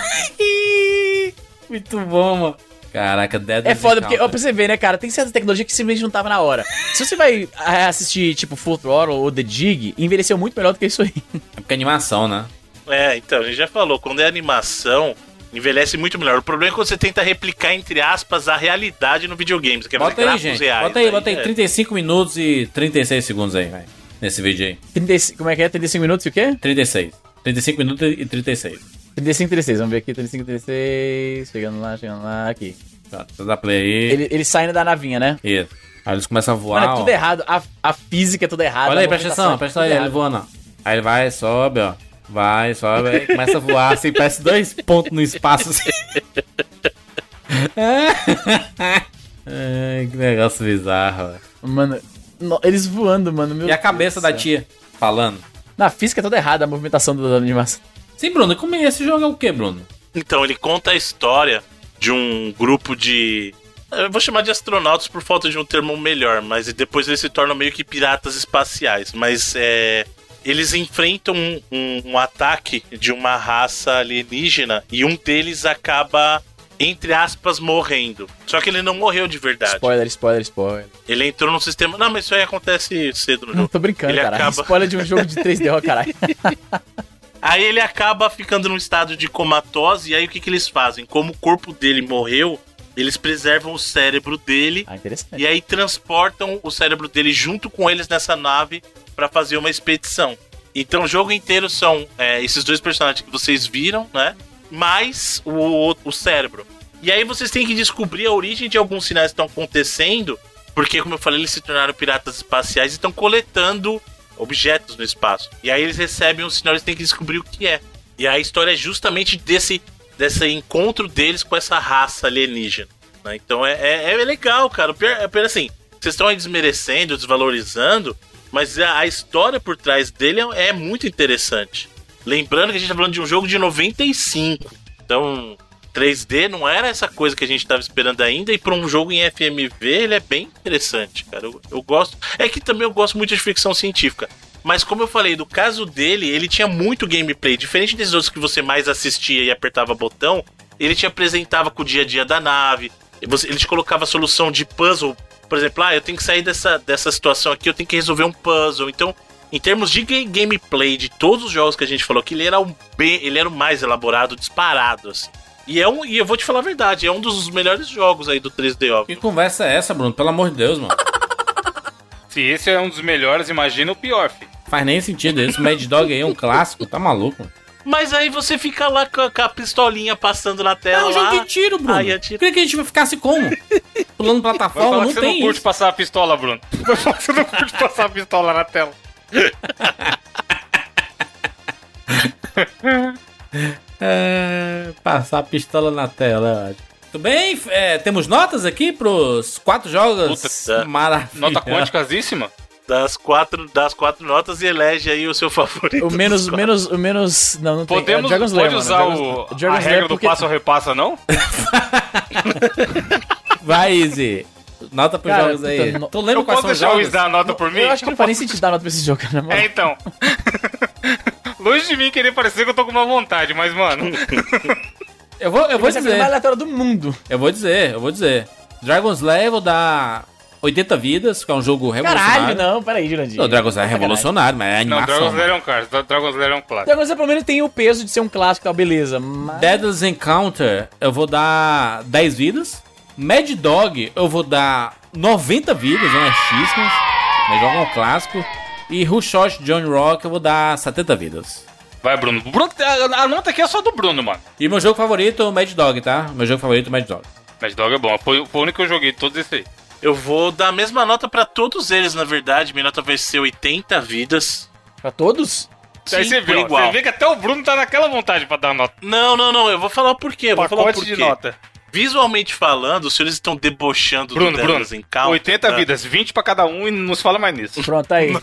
Muito bom, mano. Caraca, Dead É foda, porque, ó, pra você ver, né, cara, tem certa tecnologia que simplesmente não tava na hora. Se você vai ah, assistir, tipo, Full Throttle ou The Dig, envelheceu muito melhor do que isso aí. É porque é animação, né? É, então, a gente já falou, quando é animação, envelhece muito melhor. O problema é quando você tenta replicar, entre aspas, a realidade no videogame. Você quer Bota fazer aí, gente. reais. Bota aí, bota aí. é. 35 minutos e 36 segundos aí, vai. Nesse vídeo aí. 35, como é que é? 35 minutos e o quê? 36. 35 minutos e 36. 35, 36, vamos ver aqui, 35, 36, chegando lá, chegando lá, aqui. Tá, você dá play aí. Ele, ele saindo da navinha, né? Isso. Aí eles começam a voar. Mano, é ó. tudo errado, a, a física é tudo errada. Olha aí, presta atenção, é presta tudo aí, ele voando, ó. Aí ele vai, sobe, ó. Vai, sobe, aí começa a voar, assim, parece dois pontos no espaço, assim. Ai, que negócio bizarro. Mano, no- eles voando, mano. E a cabeça da tia falando. Na física é toda errada, a movimentação da animação. Sim, Bruno, como é esse jogo é o que, Bruno? Então, ele conta a história de um grupo de. Eu vou chamar de astronautas por falta de um termo melhor, mas depois eles se tornam meio que piratas espaciais. Mas é. Eles enfrentam um, um- um ataque de uma raça alienígena e um deles acaba, entre aspas, morrendo. Só que ele não morreu de verdade. Spoiler, spoiler, spoiler. Ele entrou no sistema. Não, mas isso aí acontece cedo no Não jogo. tô brincando, Ele cara. acaba- Spoiler de um jogo de 3D, ó, caralho. Aí ele acaba ficando num estado de comatose, e aí o que, que eles fazem? Como o corpo dele morreu, eles preservam o cérebro dele Ah, interessante. e aí transportam o cérebro dele junto com eles nessa nave pra fazer uma expedição. Então o jogo inteiro são é, esses dois personagens que vocês viram, né? Mais o, o cérebro. E aí vocês têm que descobrir a origem de alguns sinais que estão acontecendo, porque, como eu falei, eles se tornaram piratas espaciais e estão coletando objetos no espaço. E aí eles recebem um sinal, eles têm que descobrir o que é. E a história é justamente desse, desse encontro deles com essa raça alienígena. né? Então é, é, é legal, cara. Pior, é pior assim, vocês estão aí desmerecendo, desvalorizando, mas a, a história por trás dele é, é muito interessante. Lembrando que a gente tá falando de um jogo de 95. Então, 3D não era essa coisa que a gente tava esperando ainda. E para um jogo em FMV, ele é bem interessante, cara. Eu, eu gosto. É que também eu gosto muito de ficção científica. Mas como eu falei, do caso dele, ele tinha muito gameplay. Diferente desses outros que você mais assistia e apertava botão, ele te apresentava com o dia a dia da nave. Você, ele te colocava solução de puzzle. Por exemplo, ah, eu tenho que sair dessa, dessa situação aqui, eu tenho que resolver um puzzle. Então, em termos de ga- gameplay de todos os jogos que a gente falou, que ele era o bem, ele era o mais elaborado, disparado, assim. E, é um, e eu vou te falar a verdade, é um dos melhores jogos aí do 3D, ó. Que conversa é essa, Bruno? Pelo amor de Deus, mano. Se esse é um dos melhores, imagina o pior, fi. Faz nem sentido. Esse Mad Dog aí é um clássico, tá maluco? mano? Mas aí você fica lá com a, com a pistolinha passando na É tela. um jogo de tiro, Bruno. Aí atira. Queria que a gente ficasse como? Pulando plataforma? falar Não que você tem não curte isso. passar a pistola, Bruno. Você não curte passar a pistola na tela. É, passar a pistola na tela. Tudo bem? É, temos notas aqui pros quatro jogos Puta, maravilhosos. Nota quânticasíssima. Das quatro, das quatro notas e elege aí o seu favorito. O menos, menos, o menos. Não, não tem. Podemos, é Dragon's pode mano, usar Dragon's- o, a Dragon's regra Lair do porque- passo ou repassa, não? Vai, Easy. Nota pros Cara, jogos aí. puta, no- Tu lembra Eu quais posso são os deixar o jogos? Wiz dar a nota por mim? Eu acho que não faz nem sentido dar nota pra esse jogo, cara. É, então. Longe de mim querer parecer que eu tô com uma vontade, mas, mano. Eu vou, eu vou Vai ser a mais dizer. aleatória do mundo. Eu vou dizer, eu vou dizer. Dragon's Lair eu vou dar 80 vidas, que é um jogo revolucionário. Caralho, não, peraí, Jurandir. O Dragon's Lair é revolucionário, mas é Não, animação. Dragon's Lair é um clássico. Dragon's Lair é um clássico. Dragon's Lair pelo menos tem o peso de ser um clássico, tá, beleza. Mas... Deadless Encounter, eu vou dar 10 vidas. Mad Dog, eu vou dar 90 vidas, honestíssimas. Mad Dog é um clássico. E Who Shot John Rock, eu vou dar 70 vidas. Vai, Bruno. Bruno a, a nota aqui é só do Bruno, mano. E meu jogo favorito é o Mad Dog, tá? Meu jogo favorito é o Mad Dog. Mad Dog é bom. Foi, foi o único que eu joguei, todos esses aí. Eu vou dar a mesma nota pra todos eles, na verdade. Minha nota vai ser 80 vidas. Pra todos? aí Sim, você por vê, ó, igual. você vê que até o Bruno tá naquela vontade pra dar nota. Não, não, não. Eu vou falar o porquê. Eu vou falar o Pacote porquê. de nota. Visualmente falando, os senhores estão debochando Bruno, do Bruno. Deadless Encounter. 80 tá? vidas, 20 pra cada um e não se fala mais nisso. Pronto, aí.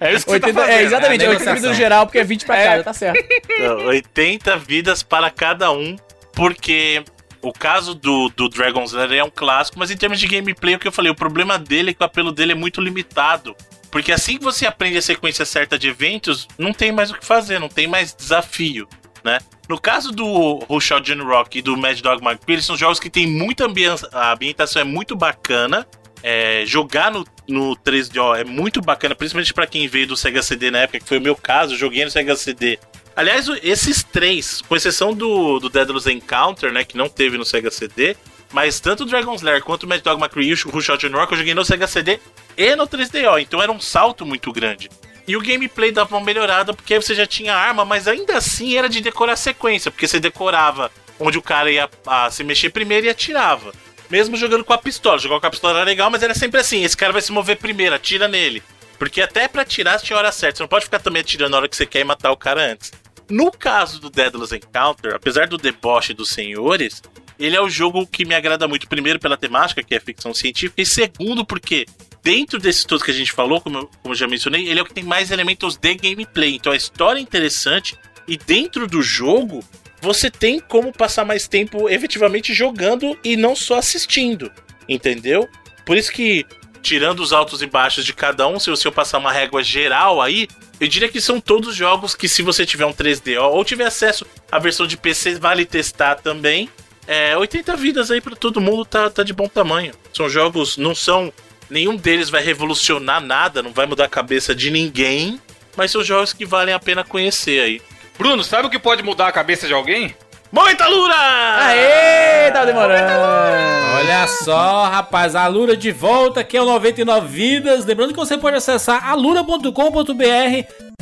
É isso que 80, você tá é, exatamente, é é 80 negociação. vidas no geral, porque é 20 pra cada, tá certo. Não, 80 vidas para cada um, porque o caso do, do Dragon's Lair é um clássico, mas em termos de gameplay, o que eu falei, o problema dele é que o apelo dele é muito limitado. Porque assim que você aprende a sequência certa de eventos, não tem mais o que fazer, não tem mais desafio, né? No caso do Out Johnny Rock e do Mad Dog McPhee, eles são jogos que tem muita ambiência, a ambientação é muito bacana, é, jogar no, no 3DO é muito bacana, principalmente pra quem veio do Sega CD na época, que foi o meu caso, joguei no Sega CD. Aliás, esses três, com exceção do, do Deadless Encounter, né, que não teve no Sega CD, mas tanto o Dragon's Lair quanto o Mad Dog McCree e o Rush Rock eu joguei no Sega CD e no 3DO, então era um salto muito grande. E o gameplay dava uma melhorada porque você já tinha arma, mas ainda assim era de decorar sequência, porque você decorava onde o cara ia ah, se mexer primeiro e atirava. Mesmo jogando com a pistola. Jogar com a pistola era legal, mas era sempre assim: esse cara vai se mover primeiro, atira nele. Porque até pra atirar você tinha hora certa. Você não pode ficar também atirando na hora que você quer e matar o cara antes. No caso do Deadless Encounter, apesar do deboche dos senhores, ele é o jogo que me agrada muito. Primeiro, pela temática, que é ficção científica, e segundo, porque dentro desses todos que a gente falou, como eu, como eu já mencionei, ele é o que tem mais elementos de gameplay. Então a história é interessante, e dentro do jogo, você tem como passar mais tempo efetivamente jogando e não só assistindo. Entendeu? Por isso que, tirando os altos e baixos de cada um, se eu passar uma régua geral aí, eu diria que são todos jogos que, se você tiver um 3DO ou tiver acesso à versão de PC, vale testar também. É, 80 vidas aí pra todo mundo tá, tá de bom tamanho. São jogos, não são. Nenhum deles vai revolucionar nada, não vai mudar a cabeça de ninguém, mas são jogos que valem a pena conhecer aí. Bruno, sabe o que pode mudar a cabeça de alguém? Muita Lura! Aê, tá demorando. Olha só, rapaz, a Lura de volta, aqui é o 99 Vidas. Lembrando que você pode acessar alura.com.br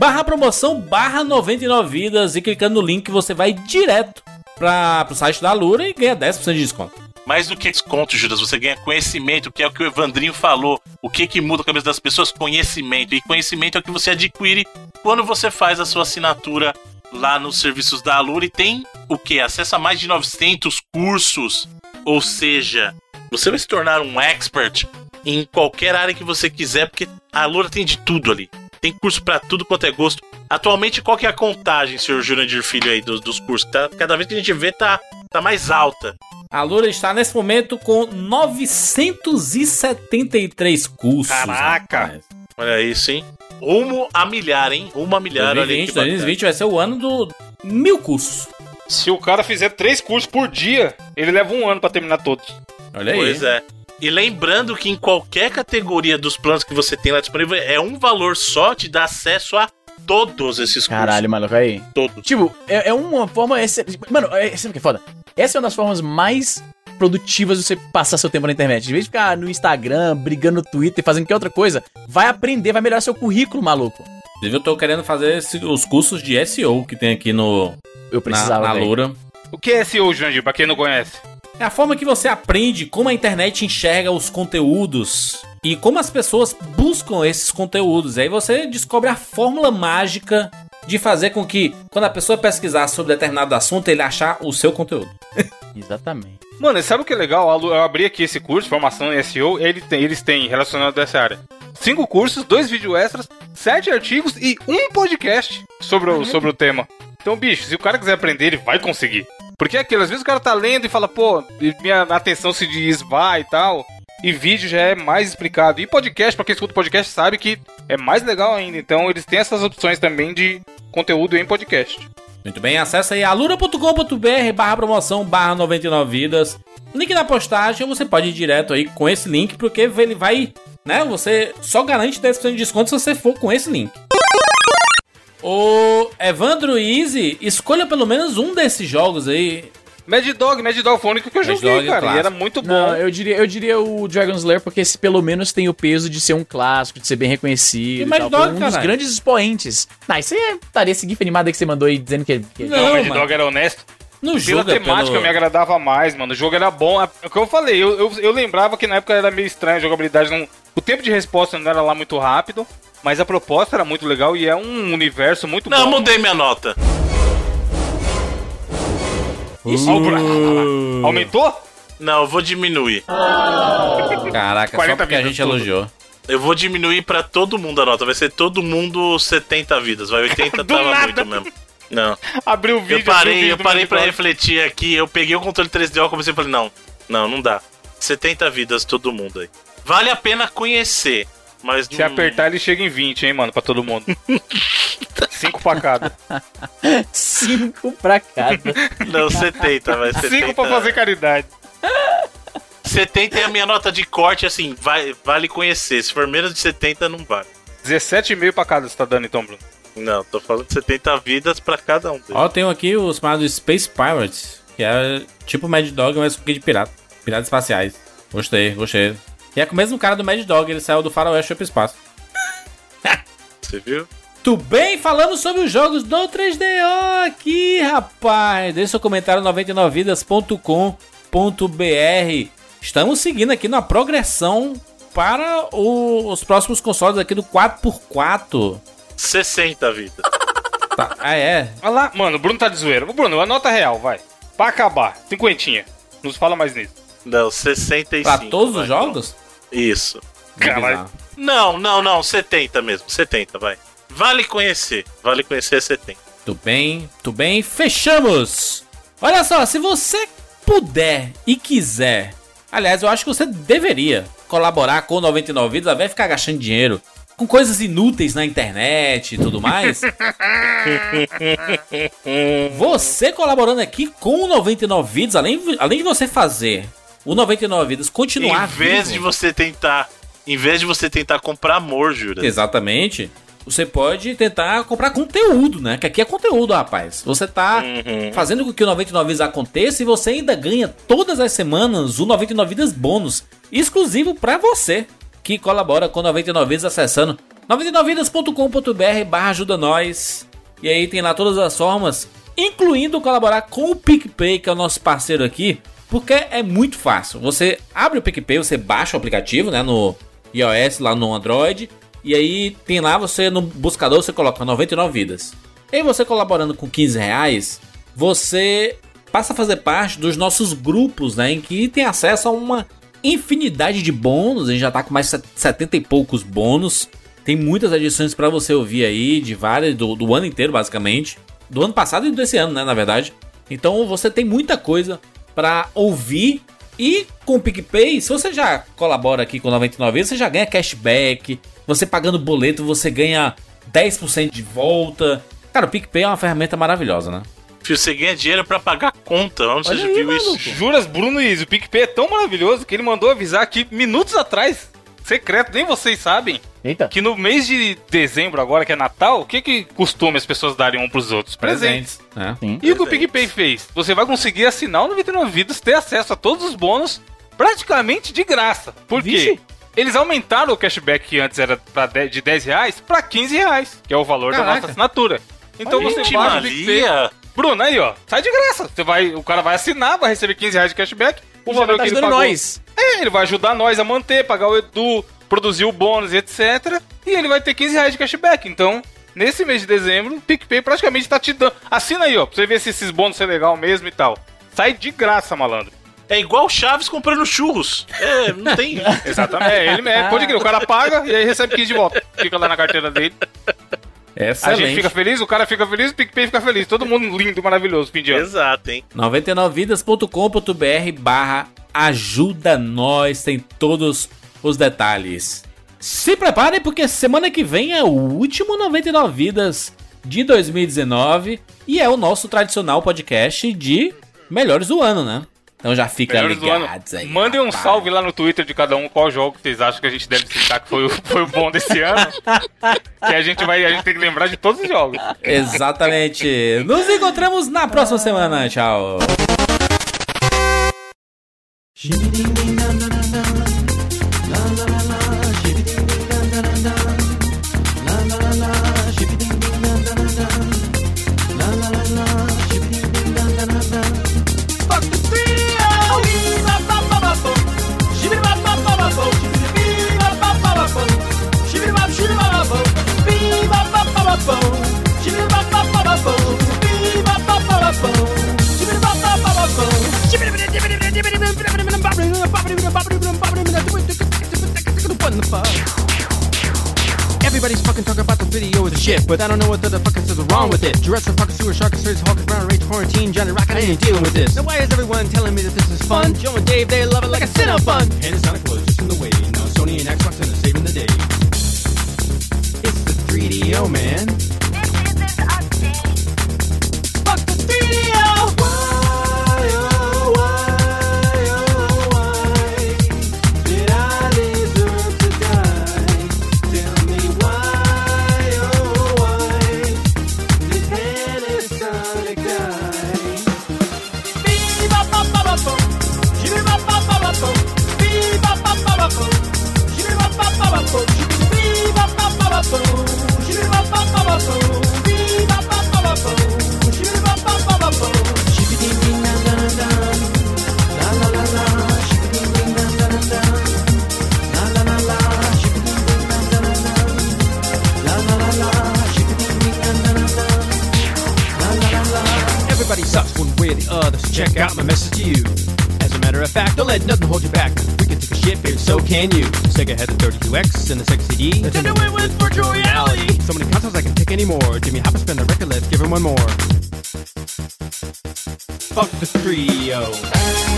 barra promoção barra 99 Vidas e clicando no link você vai direto para o site da Lura e ganha 10% de desconto. Mais do que desconto, Judas, você ganha conhecimento, que é o que o Evandrinho falou. O que que muda a cabeça das pessoas? Conhecimento. E conhecimento é o que você adquire quando você faz a sua assinatura lá nos serviços da Alura e tem o que? Acesso a mais de 900 cursos. Ou seja, você vai se tornar um expert em qualquer área que você quiser, porque a Alura tem de tudo ali. Tem curso pra tudo quanto é gosto. Atualmente, qual que é a contagem, senhor Jurandir Filho, aí, dos, dos cursos? Tá, cada vez que a gente vê, tá, tá mais alta. A Lura está nesse momento com 973 cursos. Caraca! rapaz. Olha isso, hein? Rumo a milhar, hein? Rumo a milhar, olha aí 2020, que bacana. 2020 vai ser o ano do mil cursos. Se o cara fizer três cursos por dia, ele leva um ano pra terminar todos. Olha aí. Pois é. E lembrando que em qualquer categoria dos planos que você tem lá disponível, é um valor só te dá acesso a todos esses Caralho, maluco, aí. cursos. Todos. Tipo, é, é uma forma. Esse, mano, é, sabe o que é foda? Essa é uma das formas mais produtivas de você passar seu tempo na internet. Em vez de ficar no Instagram, brigando no Twitter, fazendo qualquer outra coisa, vai aprender, vai melhorar seu currículo, maluco. Inclusive, eu tô querendo fazer esse- os cursos de SEO que tem aqui no Eu precisava. na, na velho. Lura. O que é SEO, Jandir, pra quem não conhece? É a forma que você aprende como a internet enxerga os conteúdos e como as pessoas buscam esses conteúdos. Aí você descobre a fórmula mágica de fazer com que, quando a pessoa pesquisar sobre determinado assunto, ele achar o seu conteúdo. Exatamente. Mano, e sabe o que é legal? Eu abri aqui esse curso, formação em SEO, ele tem- eles têm relacionado a essa área. Cinco cursos, dois vídeos extras, sete artigos e um podcast sobre o, sobre o tema. Então, bicho, se o cara quiser aprender, ele vai conseguir. Porque é aquilo, às vezes o cara tá lendo e fala, pô, minha atenção se desvai e tal. E vídeo já é mais explicado. E podcast, pra quem escuta podcast, sabe que é mais legal ainda. Então, eles têm essas opções também de conteúdo em podcast. Muito bem, acessa aí alura.com.br barra promoção barra 99 vidas Link na postagem, você pode ir direto aí com esse link, porque ele vai, né? Você só garante 10% de desconto se você for com esse link. O Evandro Easy, escolha pelo menos um desses jogos aí. Mad Dog, Mad Dog foi o único que eu Mad joguei, Dog é cara. E clássico. era muito bom. Não, eu diria, eu diria o Dragon's Lair porque esse pelo menos tem o peso de ser um clássico, de ser bem reconhecido. E Mad tal. Dog, Foi um dos caralho? grandes expoentes. Não, isso aí é- estaria esse gif animado aí que você mandou aí dizendo que. que... Não, Não, o Mad mano. Dog era honesto. No Pela jogo é temática pelo- me agradava mais, mano. O jogo era bom. É o que eu falei, eu, eu, eu lembrava que na época era meio estranho, a jogabilidade não. O tempo de resposta não era lá muito rápido, mas a proposta era muito legal e é um universo muito Não, bom. mudei minha nota. Isso. Aumentou? Não, eu vou diminuir. Caraca, só 40 porque a gente tudo. elogiou. Eu vou diminuir pra todo mundo a nota. Vai ser todo mundo 70 vidas. Vai 80 Do tava nada. muito mesmo. Não. Abriu o vídeo. Eu parei, vídeo eu parei pra refletir aqui. Eu peguei o controle 3DO, comecei e falei, não, não, não dá. 70 vidas todo mundo aí. Vale a pena conhecer, mas Se não- apertar, ele chega em 20, hein, mano, pra todo mundo. 5 pra cada. Cinco pra cada. Não, 70, vai 70. 5 pra fazer caridade. 70 é a minha nota de corte, assim, vai, vale conhecer. Se for menos de 70, não vale. 17,5 pra cada você tá dando, então, Bruno. Não, tô falando 70 vidas pra cada um deles. Ó, tem aqui os chamados Space Pirates, que é tipo Mad Dog, mas com de pirata. Piratas espaciais. Gostei, gostei. E é com o mesmo cara do Mad Dog, ele saiu do Faroeste foi pro espaço. Você viu? Tudo bem? Falando sobre os jogos do 3DO aqui, rapaz. Deixe seu comentário 99vidas.com.br. Estamos seguindo aqui na progressão para o- os próximos consoles aqui do 4x4. 60 vidas. Tá, ah, é? Olha lá, mano, o Bruno tá de zoeira. Bruno, a nota real, vai. Pra acabar, cinquentinha. Nos fala mais nisso. Não, 65. Pra todos vai, os jogos? Isso. Caralho. Não, não, não, 70 mesmo, 70, vai. Vale conhecer, vale conhecer 70. Tudo bem, tudo bem. Fechamos! Olha só, se você puder e quiser, aliás, eu acho que você deveria colaborar com o 99 Vidas, de ficar gastando dinheiro com coisas inúteis na internet e tudo mais. você colaborando aqui com o 99 Vidas, além, além de você fazer o 99 Vidas continuar em vez vivo- de você tentar, em vez de você tentar comprar amor, Jura. Exatamente. Você pode tentar comprar conteúdo, né? Que aqui é conteúdo, rapaz. Você tá Uhum. fazendo com que o 99 Vidas aconteça e você ainda ganha todas as semanas o 99 Vidas bônus, exclusivo pra você, que colabora com o 99 Vidas acessando 99vidas.com.br barra ajuda nós. E aí tem lá todas as formas, incluindo colaborar com o PicPay, que é o nosso parceiro aqui, porque é muito fácil. Você abre o PicPay, você baixa o aplicativo, né, no iOS, lá no Android, e aí tem lá você no buscador você coloca 99 vidas. E você colaborando com 15 reais, você passa a fazer parte dos nossos grupos, né, em que tem acesso a uma infinidade de bônus. A gente já tá com mais de 70 e poucos bônus. Tem muitas edições para você ouvir aí, de várias, do, do ano inteiro, basicamente. Do ano passado e desse ano, né, na verdade. Então você tem muita coisa para ouvir. E com o PicPay, se você já colabora aqui com 99 vezes, você já ganha cashback. Você pagando boleto, você ganha 10% de volta. Cara, o PicPay é uma ferramenta maravilhosa, né? Fio, você ganha dinheiro pra pagar conta. Olha já aí, viu maluco. isso? Juras, Bruno e Izzy, o PicPay é tão maravilhoso que ele mandou avisar aqui minutos atrás, secreto, nem vocês sabem, Eita. que no mês de dezembro, agora que é Natal, o que que costuma as pessoas darem um pros outros? Presentes. né? E o que o PicPay fez? Você vai conseguir assinar o 99 Vidas, ter acesso a todos os bônus praticamente de graça. Por quê? Vixe. Eles aumentaram o cashback que antes era de de 10 reais pra 15 reais, que é o valor da Caraca. nossa assinatura. Então Olha você baixa o PicPay. Bruno, aí ó, sai de graça. Você vai, o cara vai assinar, vai receber 15 reais de cashback. O valor tá que ele pagou. nós. É, ele vai ajudar nós a manter, pagar o Edu, produzir o bônus, etc. E ele vai ter 15 reais de cashback. Então, nesse mês de dezembro, o PicPay praticamente tá te dando. Assina aí, ó, pra você ver se esses bônus são legal mesmo e tal. Sai de graça, malandro. É igual o Chaves comprando churros. É, não tem. Exatamente. É, ele é, pode crer, o cara paga e aí recebe 15 de volta. Fica lá na carteira dele. A Excelente. gente fica feliz, o cara fica feliz, o PicPay fica feliz. Todo mundo lindo, maravilhoso, fim de ano. Exato, hein? 99vidas.com.br barra ajuda nós, tem todos os detalhes. Se preparem porque semana que vem é o último 99 Vidas de 2019 e é o nosso tradicional podcast de melhores do ano, né? Então já fica Melhores ligados aí. Mandem um rapaz. salve lá no Twitter de cada um qual jogo vocês acham que a gente deve citar que foi o, foi o bom desse ano. que a gente vai. A gente tem que lembrar de todos os jogos. Exatamente. Nos encontramos na próxima semana. Tchau. I don't know what the fuck is wrong with it. Jurassic Park, sewer shark, series, Hawkins, Brown, Rage, Quarantine, Johnny Rocket, I ain't dealing with this. Now why is everyone telling me that this is fun? Joe and Dave, they love it like a sin of fun. And it's not a 32X and the Sega CD. Nintendo went with virtual reality. So many consoles I can take anymore. Jimmy Hopper spin the record, let's give him one more. Fuck the trio.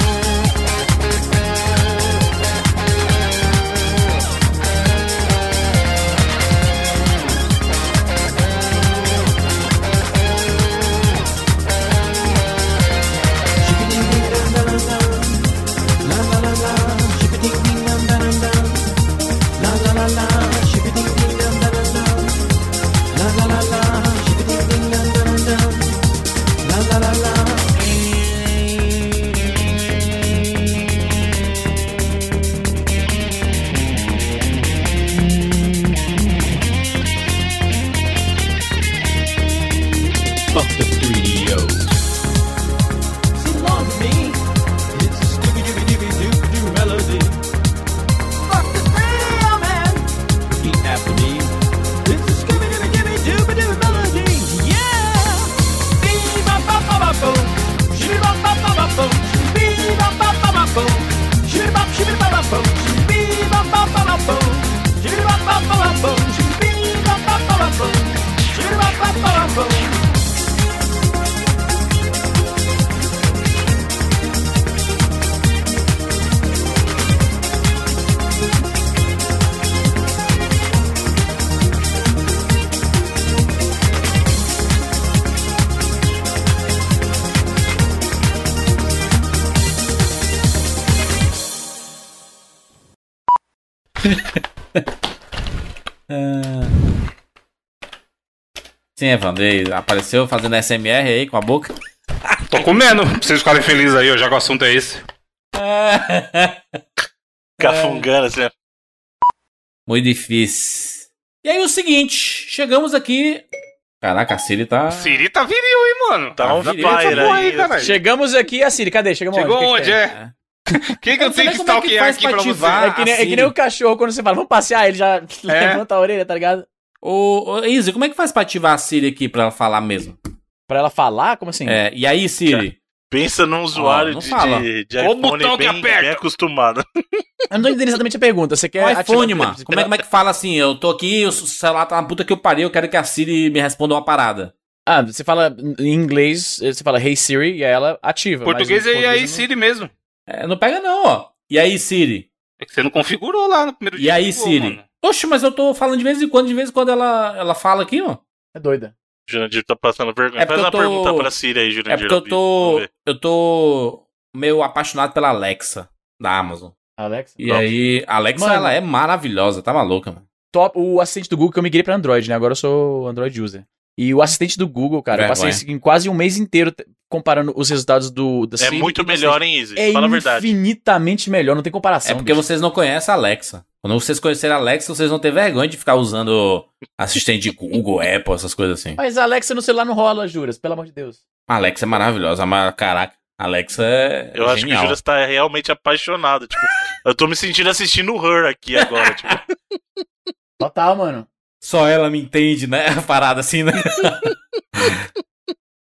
Sim, Evandro, e apareceu fazendo SMR aí com a boca. Tô comendo, pra vocês ficarem felizes aí, já que o assunto é esse. Cafungando, assim. né? Muito difícil. E aí o seguinte, chegamos aqui. Caraca, a Siri tá. Siri tá viril, hein, mano? Tá fire essa porra aí. Chegamos aqui, a Siri, cadê? Chegamos Chegou onde? onde, que é? Quem que eu tenho que é que stalkear faz aqui pra pra ativar? você? É que, nem, é que nem o cachorro quando você fala, vamos passear, ele já levanta a orelha, tá ligado? Ô, ô, Izzy, como é que faz pra ativar a Siri aqui pra ela falar mesmo? Pra ela falar? Como assim? É, e aí, Siri? Pensa num usuário não de, fala. de, de iPhone botão que bem, aperta? bem acostumado. Eu não tô entendendo exatamente a pergunta. Você quer O iPhone, ativar- mano. Como é, como é que fala assim? Eu tô aqui, o celular tá na puta que eu parei, eu quero que a Siri me responda uma parada. Ah, você fala em inglês, você fala Hey Siri e aí ela ativa. Português em é aí português não- Siri mesmo. É, não pega não, ó. E aí, Siri? É que você não configurou lá no primeiro E dia. aí, que ligou, Siri? mano. Oxe, mas eu tô falando de vez em quando, de vez em quando ela, ela fala aqui, ó. É doida. Jurandir tá passando vergonha. É porque Faz uma eu tô- pergunta pra Siri aí, É Jurandir. porque eu tô. Eu tô. meio apaixonado pela Alexa da Amazon. Alexa? E aí, a Alexa, Mano. ela é maravilhosa, tá maluca, mano. Top, o assistente do Google que eu migrei pra Android, né? Agora eu sou Android user. E o assistente do Google, cara, eu passei assim, quase um mês inteiro te- comparando os resultados do da É Siri muito melhor, hein, Easy? É Fala a verdade. infinitamente melhor, não tem comparação. É porque bicho. vocês não conhecem a Alexa. Quando vocês conhecerem a Alexa, vocês vão ter vergonha de ficar usando assistente de Google, Apple, essas coisas assim. Mas a Alexa no celular não rola, juras, pelo amor de Deus. A Alexa é maravilhosa, mas caraca, a Alexa é Eu acho que o genial. Juras tá realmente apaixonado. Tipo, eu tô me sentindo assistindo o Her aqui agora. tipo, Total, mano. Só ela me entende, né? A parada assim, né?